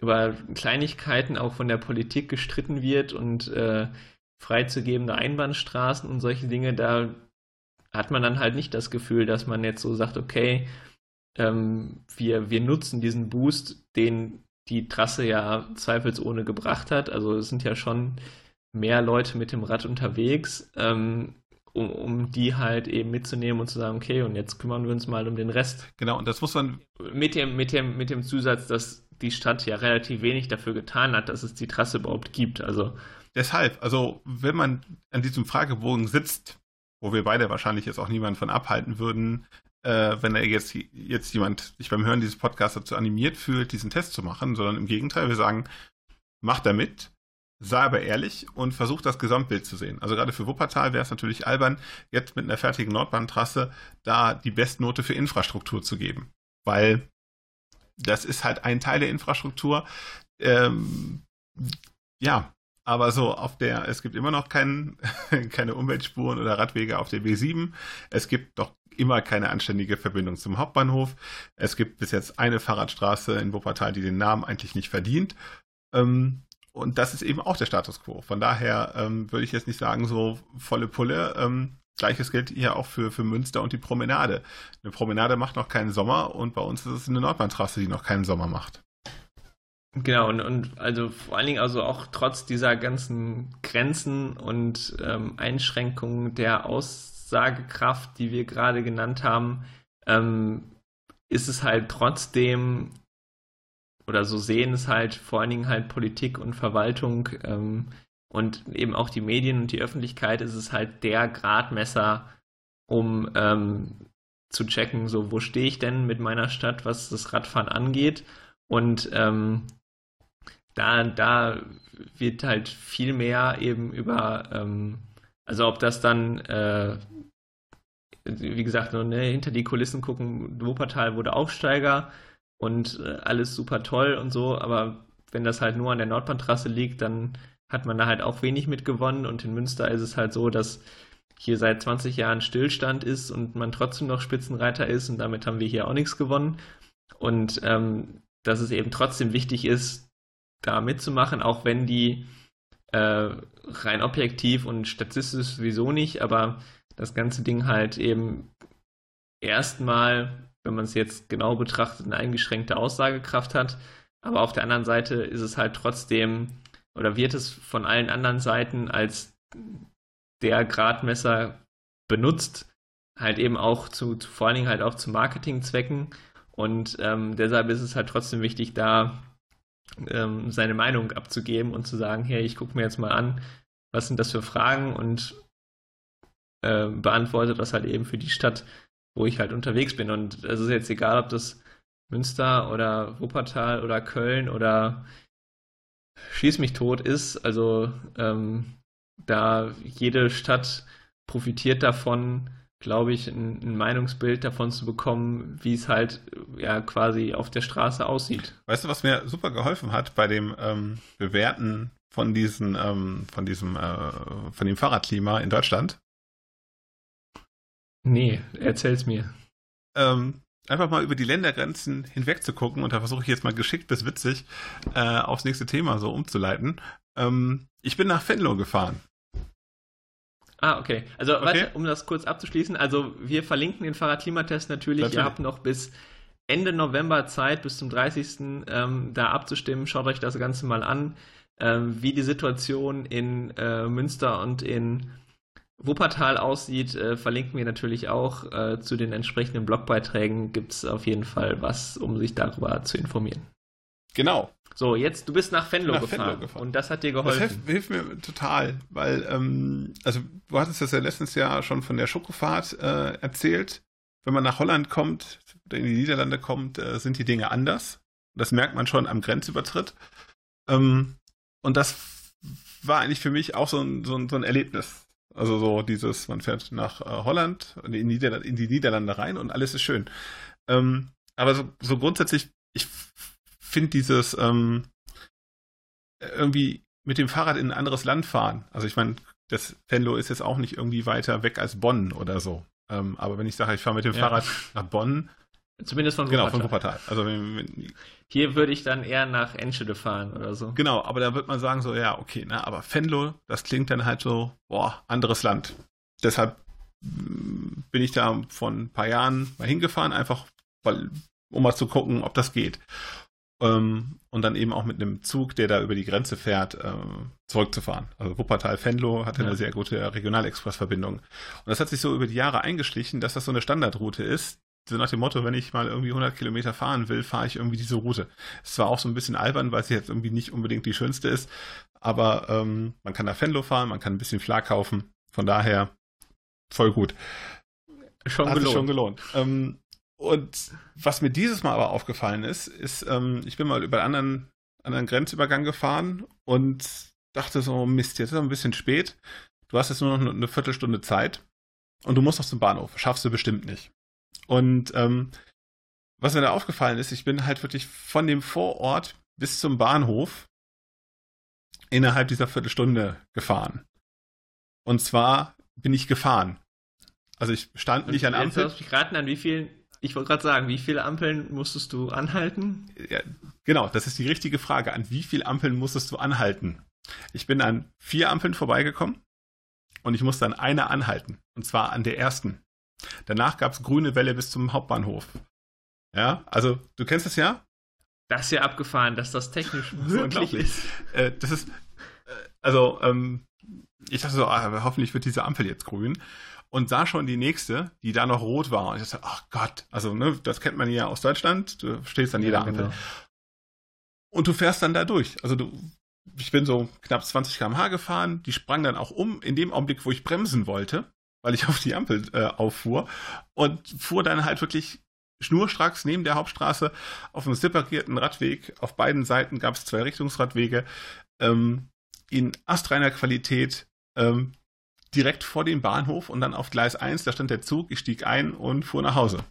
über Kleinigkeiten auch von der Politik gestritten wird und äh, freizugebende Einbahnstraßen und solche Dinge, da hat man dann halt nicht das Gefühl, dass man jetzt so sagt, okay, ähm, wir, wir nutzen diesen Boost, den die Trasse ja zweifelsohne gebracht hat. Also es sind ja schon mehr Leute mit dem Rad unterwegs, ähm, um, um die halt eben mitzunehmen und zu sagen, okay, und jetzt kümmern wir uns mal um den Rest. Genau, und das muss man. Mit dem, mit dem, mit dem Zusatz, dass die Stadt ja relativ wenig dafür getan hat, dass es die Trasse überhaupt gibt. Also. Deshalb, also wenn man an diesem Fragebogen sitzt, wo wir beide wahrscheinlich jetzt auch niemanden von abhalten würden, äh, wenn er jetzt, jetzt jemand sich beim Hören dieses Podcasts dazu animiert fühlt, diesen Test zu machen, sondern im Gegenteil, wir sagen, mach da mit, sei aber ehrlich und versuch das Gesamtbild zu sehen. Also gerade für Wuppertal wäre es natürlich albern, jetzt mit einer fertigen Nordbahntrasse da die Bestnote für Infrastruktur zu geben. Weil das ist halt ein Teil der Infrastruktur. Ähm, ja, aber so auf der, es gibt immer noch kein, (laughs) keine Umweltspuren oder Radwege auf der B7. Es gibt doch immer keine anständige Verbindung zum Hauptbahnhof. Es gibt bis jetzt eine Fahrradstraße in Wuppertal, die den Namen eigentlich nicht verdient. Ähm, und das ist eben auch der Status quo. Von daher ähm, würde ich jetzt nicht sagen, so volle Pulle. Ähm, Gleiches gilt hier auch für, für Münster und die Promenade. Eine Promenade macht noch keinen Sommer und bei uns ist es eine Nordbahntrasse, die noch keinen Sommer macht. Genau, und, und also vor allen Dingen also auch trotz dieser ganzen Grenzen und ähm, Einschränkungen der Aussagekraft, die wir gerade genannt haben, ähm, ist es halt trotzdem oder so sehen es halt vor allen Dingen halt Politik und Verwaltung ähm, und eben auch die Medien und die Öffentlichkeit ist es halt der Gradmesser, um ähm, zu checken, so wo stehe ich denn mit meiner Stadt, was das Radfahren angeht. Und ähm, da, da wird halt viel mehr eben über, ähm, also ob das dann, äh, wie gesagt, nur ne, hinter die Kulissen gucken, Wuppertal wurde Aufsteiger und äh, alles super toll und so, aber wenn das halt nur an der Nordbahntrasse liegt, dann hat man da halt auch wenig mitgewonnen und in Münster ist es halt so, dass hier seit 20 Jahren Stillstand ist und man trotzdem noch Spitzenreiter ist und damit haben wir hier auch nichts gewonnen. Und ähm, dass es eben trotzdem wichtig ist, da mitzumachen, auch wenn die äh, rein objektiv und statistisch sowieso nicht, aber das ganze Ding halt eben erstmal, wenn man es jetzt genau betrachtet, eine eingeschränkte Aussagekraft hat. Aber auf der anderen Seite ist es halt trotzdem oder wird es von allen anderen Seiten als der Gradmesser benutzt, halt eben auch zu, zu vor allen Dingen halt auch zu Marketingzwecken. Und ähm, deshalb ist es halt trotzdem wichtig, da ähm, seine Meinung abzugeben und zu sagen, hey, ich gucke mir jetzt mal an, was sind das für Fragen und äh, beantworte das halt eben für die Stadt, wo ich halt unterwegs bin. Und es ist jetzt egal, ob das Münster oder Wuppertal oder Köln oder Schieß mich tot ist. Also ähm, da jede Stadt profitiert davon, glaube ich, ein, ein, Meinungsbild davon zu bekommen, wie es halt ja quasi auf der Straße aussieht. Weißt du, was mir super geholfen hat bei dem ähm, Bewerten von diesen, ähm, von diesem, äh, von dem Fahrradklima in Deutschland? Nee, erzähl's mir. Ähm, einfach mal über die Ländergrenzen hinweg zu gucken und da versuche ich jetzt mal geschickt bis witzig äh, aufs nächste Thema so umzuleiten. Ähm, ich bin nach Venlo gefahren. Ah, okay. Also, okay. warte, um das kurz abzuschließen. Also, wir verlinken den Fahrradklimatest natürlich. natürlich. Ihr habt noch bis Ende November Zeit, bis zum 30. Ähm, da abzustimmen. Schaut euch das Ganze mal an, ähm, wie die Situation in äh, Münster und in Wuppertal aussieht, äh, verlinken wir natürlich auch. Äh, zu den entsprechenden Blogbeiträgen gibt es auf jeden Fall was, um sich darüber zu informieren. Genau. So, jetzt, du bist nach Venlo, nach gefahren, Venlo gefahren, und das hat dir geholfen. Das hilft, hilft mir total, weil, ähm, also du hattest das ja letztes Jahr schon von der Schokofahrt äh, erzählt. Wenn man nach Holland kommt oder in die Niederlande kommt, äh, sind die Dinge anders. Das merkt man schon am Grenzübertritt. Ähm, und das war eigentlich für mich auch so ein, so ein, so ein Erlebnis. Also so dieses, man fährt nach äh, Holland, in die, Niederlande, in die, Niederlande rein und alles ist schön. Ähm, aber so, so, grundsätzlich, ich finde dieses ähm, irgendwie mit dem Fahrrad in ein anderes Land fahren. Also ich meine, das Venlo ist jetzt auch nicht irgendwie weiter weg als Bonn oder so. Ähm, aber wenn ich sage, ich fahre mit dem ja. Fahrrad nach Bonn, Zumindest von Wuppertal. Genau, von Wuppertal. Also wenn, wenn, Hier würde ich dann eher nach Enschede fahren oder so. Genau, aber da wird man sagen so, ja, okay, ne, aber Venlo, das klingt dann halt so, boah, anderes Land. Deshalb mm, bin ich da vor ein paar Jahren mal hingefahren, einfach weil, um mal zu gucken, ob das geht. Ähm, und dann eben auch mit einem Zug, der da über die Grenze fährt, äh, zurückzufahren. Also Wuppertal-Venlo hatte ja. eine sehr gute Regionalexpressverbindung. Und das hat sich so über die Jahre eingeschlichen, dass das so eine Standardroute ist, so nach dem Motto, wenn ich mal irgendwie 100 Kilometer fahren will, fahre ich irgendwie diese Route. Es war auch so ein bisschen albern, weil sie jetzt irgendwie nicht unbedingt die schönste ist, aber ähm, man kann nach Venlo fahren, man kann ein bisschen Flag kaufen, von daher voll gut. Schon Hat gelohnt. Sich schon gelohnt. Ähm, und was mir dieses Mal aber aufgefallen ist, ist, ähm, ich bin mal über einen anderen, anderen Grenzübergang gefahren und dachte so, Mist, jetzt ist es ein bisschen spät. Du hast jetzt nur noch eine Viertelstunde Zeit und du musst noch zum Bahnhof. Schaffst du bestimmt nicht. Und ähm, was mir da aufgefallen ist, ich bin halt wirklich von dem Vorort bis zum Bahnhof innerhalb dieser Viertelstunde gefahren. Und zwar bin ich gefahren. Also ich stand nicht an Ampeln. Jetzt mich raten, an wie vielen, ich wollte gerade sagen, wie viele Ampeln musstest du anhalten? Ja, genau, das ist die richtige Frage. An wie viele Ampeln musstest du anhalten? Ich bin an vier Ampeln vorbeigekommen und ich musste an einer anhalten. Und zwar an der ersten. Danach gab es grüne Welle bis zum Hauptbahnhof. Ja, also du kennst es ja. Das ist ja abgefahren, dass das technisch (laughs) möglich ist. Äh, das ist, äh, also, ähm, ich dachte so, ah, hoffentlich wird diese Ampel jetzt grün. Und sah schon die nächste, die da noch rot war. Und ich dachte, ach Gott, also, ne, das kennt man ja aus Deutschland. Du stehst an jeder ja, genau. Ampel. Und du fährst dann da durch. Also du, ich bin so knapp 20 km/h gefahren, die sprang dann auch um in dem Augenblick, wo ich bremsen wollte, weil ich (laughs) auf die Ampel äh, auffuhr und fuhr dann halt wirklich schnurstracks neben der Hauptstraße auf einem separierten Radweg. Auf beiden Seiten gab es zwei Richtungsradwege ähm, in astreiner Qualität ähm, direkt vor dem Bahnhof und dann auf Gleis 1, da stand der Zug, ich stieg ein und fuhr nach Hause.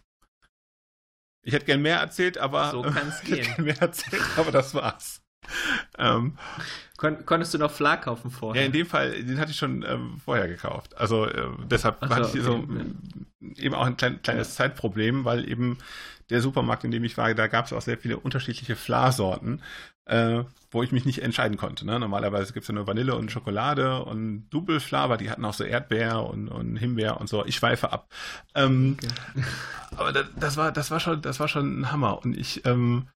Ich hätte gern mehr erzählt, aber so kann's (laughs) hätte gern mehr erzählt, aber das war's. ähm, Kon konntest du noch Flag kaufen vorher? Ja, in dem Fall, den hatte ich schon ähm, vorher gekauft. Also äh, deshalb so, hatte ich okay, so ja. eben auch ein klein, kleines ja. Zeitproblem, weil eben der Supermarkt, in dem ich war, da gab es auch sehr viele unterschiedliche Fla-Sorten, äh, wo ich mich nicht entscheiden konnte. Ne? Normalerweise gibt es ja nur Vanille und Schokolade und Double Fla, aber die hatten auch so Erdbeer und, und Himbeer und so. Ich schweife ab. Ähm, okay. (laughs) aber das, das, war, das war schon, das war schon ein Hammer. Und ich ähm,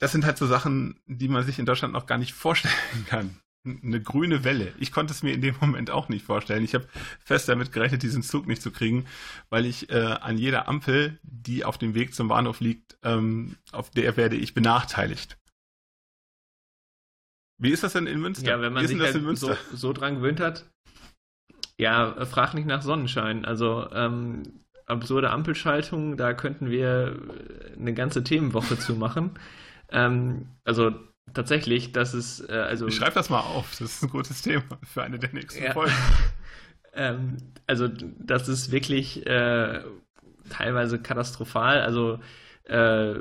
das sind halt so Sachen, die man sich in Deutschland noch gar nicht vorstellen (laughs) kann. Eine grüne Welle. Ich konnte es mir in dem Moment auch nicht vorstellen. Ich habe fest damit gerechnet, diesen Zug nicht zu kriegen, weil ich äh, an jeder Ampel, die auf dem Weg zum Bahnhof liegt, ähm, auf der werde ich benachteiligt. Wie ist das denn in Münster? Ja, wenn man sich halt so, so, dran gewöhnt hat. Ja, frag nicht nach Sonnenschein. Also ähm, absurde Ampelschaltung, da könnten wir eine ganze Themenwoche zu machen. (laughs) Ähm, also tatsächlich, das ist äh, also. Ich schreibe das mal auf, das ist ein gutes Thema für eine der nächsten ja. Folgen. (laughs) ähm, also das ist wirklich äh, teilweise katastrophal. Also äh,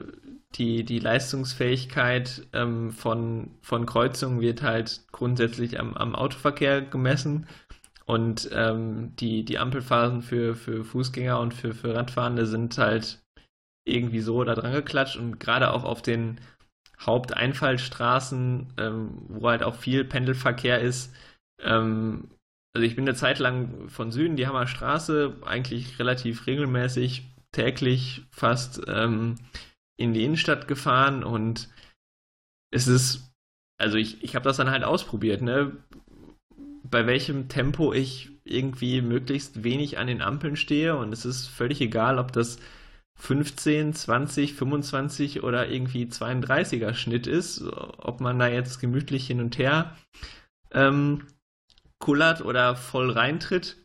die, die Leistungsfähigkeit ähm, von, von Kreuzungen wird halt grundsätzlich am, am Autoverkehr gemessen. Und ähm, die, die Ampelphasen für, für Fußgänger und für, für Radfahrende sind halt irgendwie so da dran geklatscht und gerade auch auf den Haupteinfallstraßen, ähm, wo halt auch viel Pendelverkehr ist. Ähm, also ich bin eine Zeit lang von Süden, die Hammer Straße, eigentlich relativ regelmäßig, täglich fast ähm, in die Innenstadt gefahren und es ist, also ich, ich habe das dann halt ausprobiert, ne? bei welchem Tempo ich irgendwie möglichst wenig an den Ampeln stehe und es ist völlig egal, ob das 15, 20, 25 oder irgendwie 32er Schnitt ist, ob man da jetzt gemütlich hin und her ähm, kullert oder voll reintritt.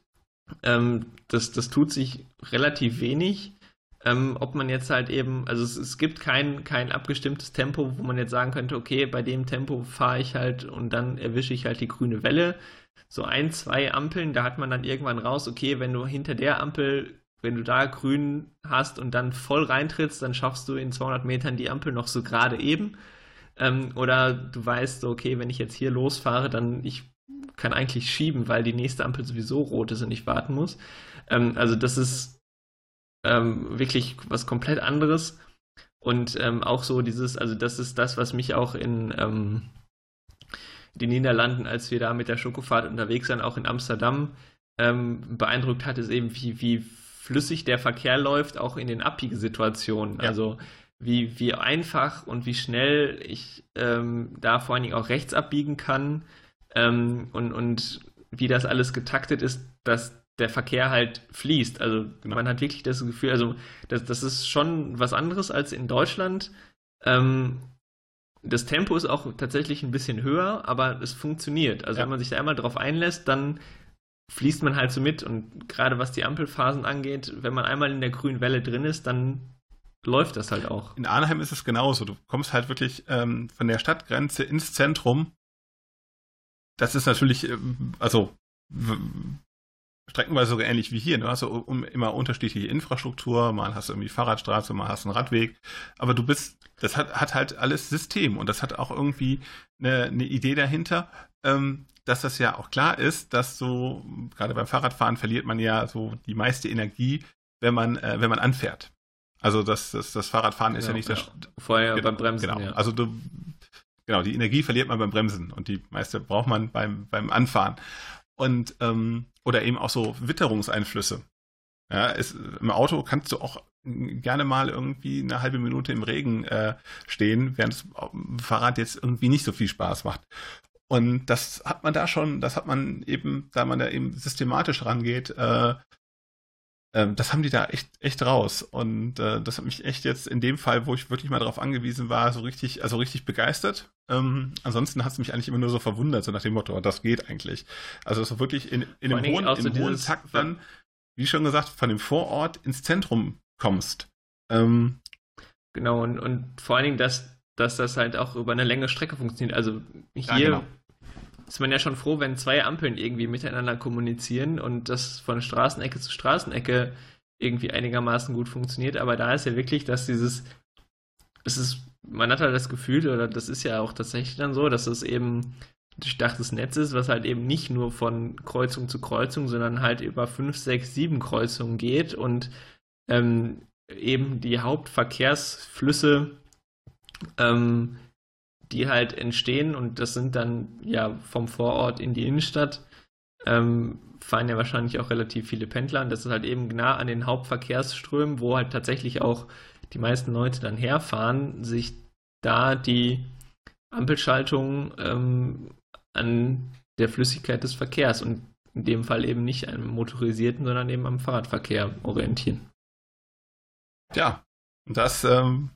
Ähm, das, das tut sich relativ wenig. Ähm, ob man jetzt halt eben, also es, es gibt kein, kein abgestimmtes Tempo, wo man jetzt sagen könnte, okay, bei dem Tempo fahre ich halt und dann erwische ich halt die grüne Welle. So ein, zwei Ampeln, da hat man dann irgendwann raus, okay, wenn du hinter der Ampel wenn du da grün hast und dann voll reintrittst, dann schaffst du in 200 Metern die Ampel noch so gerade eben. Ähm, oder du weißt, okay, wenn ich jetzt hier losfahre, dann ich kann eigentlich schieben, weil die nächste Ampel sowieso rot ist und ich warten muss. Ähm, also das ist ähm, wirklich was komplett anderes. Und ähm, auch so dieses, also das ist das, was mich auch in ähm, den Niederlanden, als wir da mit der Schokofahrt unterwegs waren, auch in Amsterdam, ähm, beeindruckt hat, ist eben, wie, wie flüssig der Verkehr läuft, auch in den Abbiegesituationen. Ja. Also wie, wie einfach und wie schnell ich ähm, da vor allen Dingen auch rechts abbiegen kann ähm, und, und wie das alles getaktet ist, dass der Verkehr halt fließt. Also genau. man hat wirklich das Gefühl, also das, das ist schon was anderes als in Deutschland. Ähm, das Tempo ist auch tatsächlich ein bisschen höher, aber es funktioniert. Also ja. wenn man sich da einmal drauf einlässt, dann fließt man halt so mit. Und gerade was die Ampelphasen angeht, wenn man einmal in der grünen Welle drin ist, dann läuft das halt auch. In Arnheim ist es genauso. Du kommst halt wirklich ähm, von der Stadtgrenze ins Zentrum. Das ist natürlich, ähm, also streckenweise sogar ähnlich wie hier. Du hast so um, immer unterschiedliche Infrastruktur, mal hast du irgendwie Fahrradstraße, mal hast du einen Radweg. Aber du bist, das hat, hat halt alles System und das hat auch irgendwie eine, eine Idee dahinter. Ähm, dass das ja auch klar ist, dass so, gerade beim Fahrradfahren verliert man ja so die meiste Energie, wenn man, äh, wenn man anfährt. Also das, das, das Fahrradfahren ist ja nicht das. Vorher genau, beim Bremsen. Genau. Ja. Also du, genau, die Energie verliert man beim Bremsen und die meiste braucht man beim, beim Anfahren. Und ähm, oder eben auch so Witterungseinflüsse. Ja, ist, Im Auto kannst du auch gerne mal irgendwie eine halbe Minute im Regen äh, stehen, während das Fahrrad jetzt irgendwie nicht so viel Spaß macht. Und das hat man da schon, das hat man eben, da man da eben systematisch rangeht, äh, äh, das haben die da echt, echt raus. Und äh, das hat mich echt jetzt in dem Fall, wo ich wirklich mal darauf angewiesen war, so richtig, also richtig begeistert. Ähm, ansonsten hat es mich eigentlich immer nur so verwundert, so nach dem Motto, das geht eigentlich. Also so wirklich in, in einem hohen, im so hohen Takt dann, wie schon gesagt, von dem Vorort ins Zentrum kommst. Ähm, genau, und, und vor allen Dingen, dass, dass das halt auch über eine längere Strecke funktioniert. Also hier ja, genau. Ist man ja schon froh, wenn zwei Ampeln irgendwie miteinander kommunizieren und das von Straßenecke zu Straßenecke irgendwie einigermaßen gut funktioniert. Aber da ist ja wirklich, dass dieses, es ist, man hat halt das Gefühl, oder das ist ja auch tatsächlich dann so, dass es eben durchdachtes Netz ist, was halt eben nicht nur von Kreuzung zu Kreuzung, sondern halt über fünf, sechs, sieben Kreuzungen geht und ähm, eben die Hauptverkehrsflüsse, ähm, die halt entstehen und das sind dann ja vom Vorort in die Innenstadt, ähm, fahren ja wahrscheinlich auch relativ viele Pendler und das ist halt eben nah an den Hauptverkehrsströmen, wo halt tatsächlich auch die meisten Leute dann herfahren, sich da die Ampelschaltung ähm, an der Flüssigkeit des Verkehrs und in dem Fall eben nicht am motorisierten, sondern eben am Fahrradverkehr orientieren. Ja, das ähm,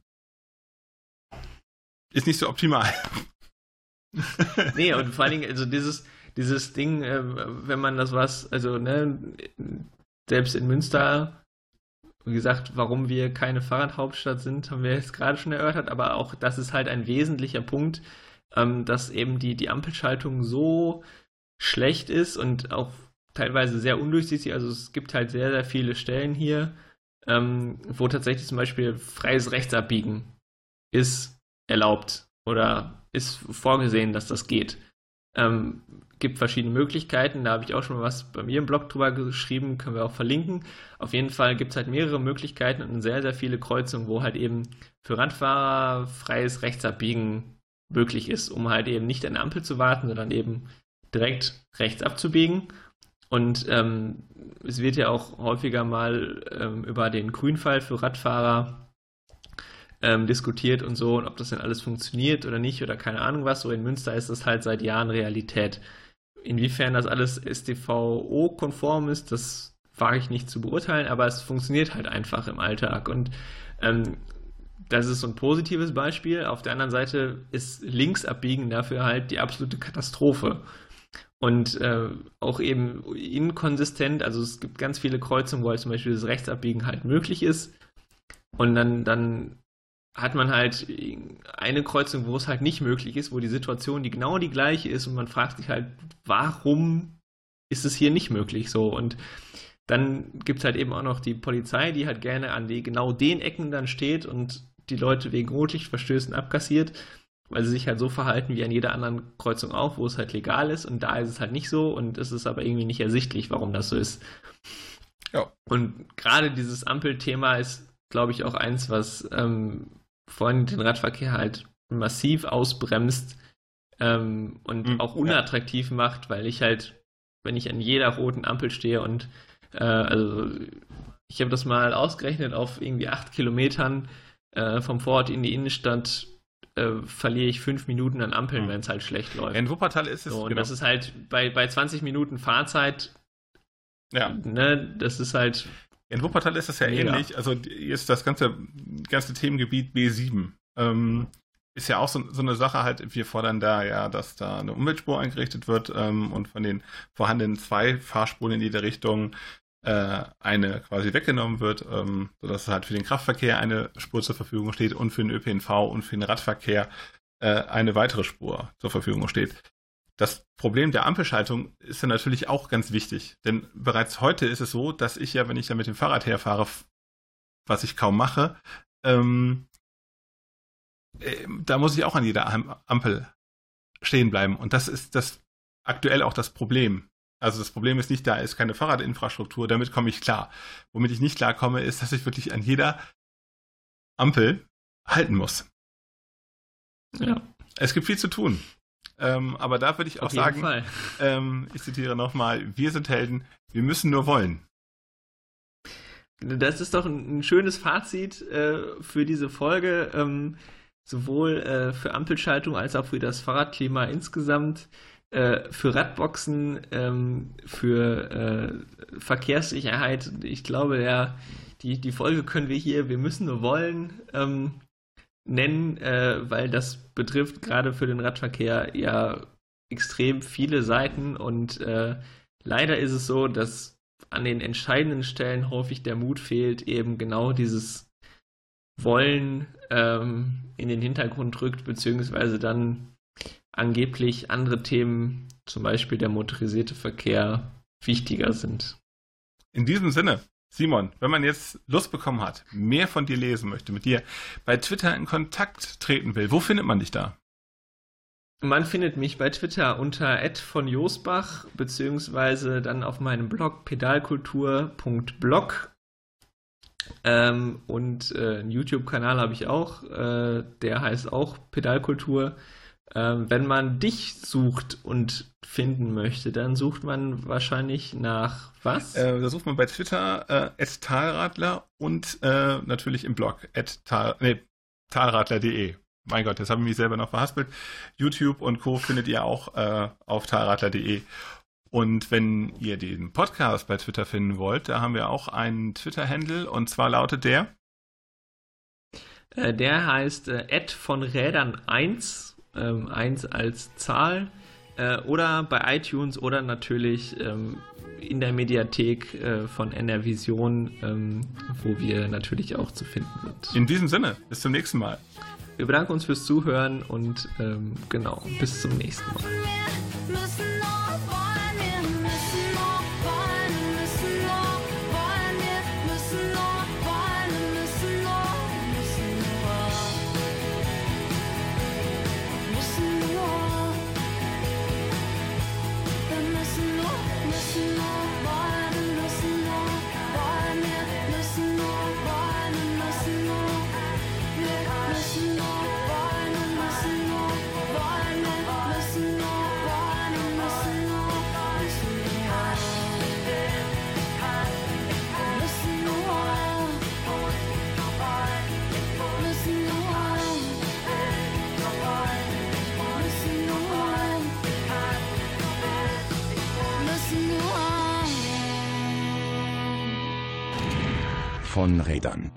ist nicht so optimal. (laughs) nee, und vor allen Dingen, also dieses, dieses Ding, äh, wenn man das was, also ne, selbst in Münster, wie gesagt, warum wir keine Fahrradhauptstadt sind, haben wir jetzt gerade schon erörtert, aber auch das ist halt ein wesentlicher Punkt, ähm, dass eben die, die Ampelschaltung so schlecht ist und auch teilweise sehr undurchsichtig. Also es gibt halt sehr, sehr viele Stellen hier, ähm, wo tatsächlich zum Beispiel freies Rechtsabbiegen ist erlaubt oder ist vorgesehen, dass das geht. Ähm, gibt verschiedene Möglichkeiten, da habe ich auch schon mal was bei mir im Blog drüber geschrieben, können wir auch verlinken. Auf jeden Fall gibt es halt mehrere Möglichkeiten und sehr, sehr viele Kreuzungen, wo halt eben für Radfahrer freies Rechtsabbiegen möglich ist, um halt eben nicht an der Ampel zu warten, sondern eben direkt rechts abzubiegen. Und ähm, es wird ja auch häufiger mal ähm, über den Grünfall für Radfahrer ähm, diskutiert und so, und ob das denn alles funktioniert oder nicht oder keine Ahnung was. So in Münster ist das halt seit Jahren Realität. Inwiefern das alles StVO-konform ist, das wage ich nicht zu beurteilen, aber es funktioniert halt einfach im Alltag. Und ähm, das ist so ein positives Beispiel. Auf der anderen Seite ist Linksabbiegen dafür halt die absolute Katastrophe. Und äh, auch eben inkonsistent, also es gibt ganz viele Kreuzungen, wo halt zum Beispiel das Rechtsabbiegen halt möglich ist. Und dann, dann hat man halt eine Kreuzung, wo es halt nicht möglich ist, wo die Situation die genau die gleiche ist und man fragt sich halt, warum ist es hier nicht möglich so? Und dann gibt es halt eben auch noch die Polizei, die halt gerne an die genau den Ecken dann steht und die Leute wegen Rotlichtverstößen abkassiert, weil sie sich halt so verhalten wie an jeder anderen Kreuzung auch, wo es halt legal ist und da ist es halt nicht so und es ist aber irgendwie nicht ersichtlich, warum das so ist. Ja. Und gerade dieses Ampelthema ist, glaube ich, auch eins, was ähm, vor allem den Radverkehr halt massiv ausbremst ähm, und mhm, auch unattraktiv ja. macht, weil ich halt, wenn ich an jeder roten Ampel stehe und äh, also ich habe das mal ausgerechnet auf irgendwie acht Kilometern äh, vom Vorort in die Innenstadt äh, verliere ich fünf Minuten an Ampeln, mhm. wenn es halt schlecht läuft. In Wuppertal ist es. So, und genau. das ist halt bei, bei 20 Minuten Fahrzeit. Ja. Ne, das ist halt. In Wuppertal ist es ja mega. ähnlich. Also ist das ganze, ganze Themengebiet B7. Ähm, ist ja auch so, so, eine Sache halt, wir fordern da ja, dass da eine Umweltspur eingerichtet wird ähm, und von den vorhandenen zwei Fahrspuren in jede Richtung äh, eine quasi weggenommen wird, ähm, sodass halt für den Kraftverkehr eine Spur zur Verfügung steht und für den ÖPNV und für den Radverkehr äh, eine weitere Spur zur Verfügung steht. Das Problem der Ampelschaltung ist ja natürlich auch ganz wichtig, denn bereits heute ist es so, dass ich ja, wenn ich da mit dem Fahrrad herfahre, was ich kaum mache, ähm, äh, da muss ich auch an jeder Ampel stehen bleiben. Und das ist das aktuell auch das Problem. Also das Problem ist nicht, da ist keine Fahrradinfrastruktur, damit komme ich klar. Womit ich nicht klarkomme, ist, dass ich wirklich an jeder Ampel halten muss. Ja. Es gibt viel zu tun. Ähm, aber da würde ich auch Auf sagen, ähm, ich zitiere nochmal, wir sind Helden, wir müssen nur wollen. das ist doch ein, ein schönes Fazit äh, für diese Folge, ähm, sowohl äh, für Ampelschaltung als auch für das Fahrradklima insgesamt, äh, für Radboxen, ähm, für äh, Verkehrssicherheit. Ich glaube, ja, die, die Folge können wir hier, wir müssen nur wollen, ähm, nennen, äh, weil das betrifft gerade für den Radverkehr ja extrem viele Seiten und äh, leider ist es so, dass an den entscheidenden Stellen häufig der Mut fehlt, eben genau dieses Wollen ähm, in den Hintergrund rückt, beziehungsweise dann angeblich andere Themen, zum Beispiel der motorisierte Verkehr, wichtiger sind. In diesem Sinne, Simon, wenn man jetzt Lust bekommen hat, mehr von dir lesen möchte, mit dir bei Twitter in Kontakt treten will, wo findet man dich da? Man findet mich bei Twitter unter von Josbach, beziehungsweise dann auf meinem Blog pedalkultur.blog. Ähm, und äh, einen YouTube-Kanal habe ich auch, äh, der heißt auch Pedalkultur. Ähm, wenn man dich sucht und finden möchte, dann sucht man wahrscheinlich nach was? Äh, da sucht man bei Twitter äh, Talradler und äh, natürlich im Blog tal, nee, talradler.de mein Gott, jetzt habe ich mich selber noch verhaspelt. YouTube und Co. findet ihr auch äh, auf taradler.de. Und wenn ihr den Podcast bei Twitter finden wollt, da haben wir auch einen Twitter-Handle und zwar lautet der. Äh, der heißt äh, von Rädern 1, ähm, 1 als Zahl, äh, oder bei iTunes oder natürlich ähm, in der Mediathek äh, von NR Vision, ähm, wo wir natürlich auch zu finden sind. In diesem Sinne, bis zum nächsten Mal. Wir bedanken uns fürs Zuhören und ähm, genau, bis zum nächsten Mal. Von Rädern.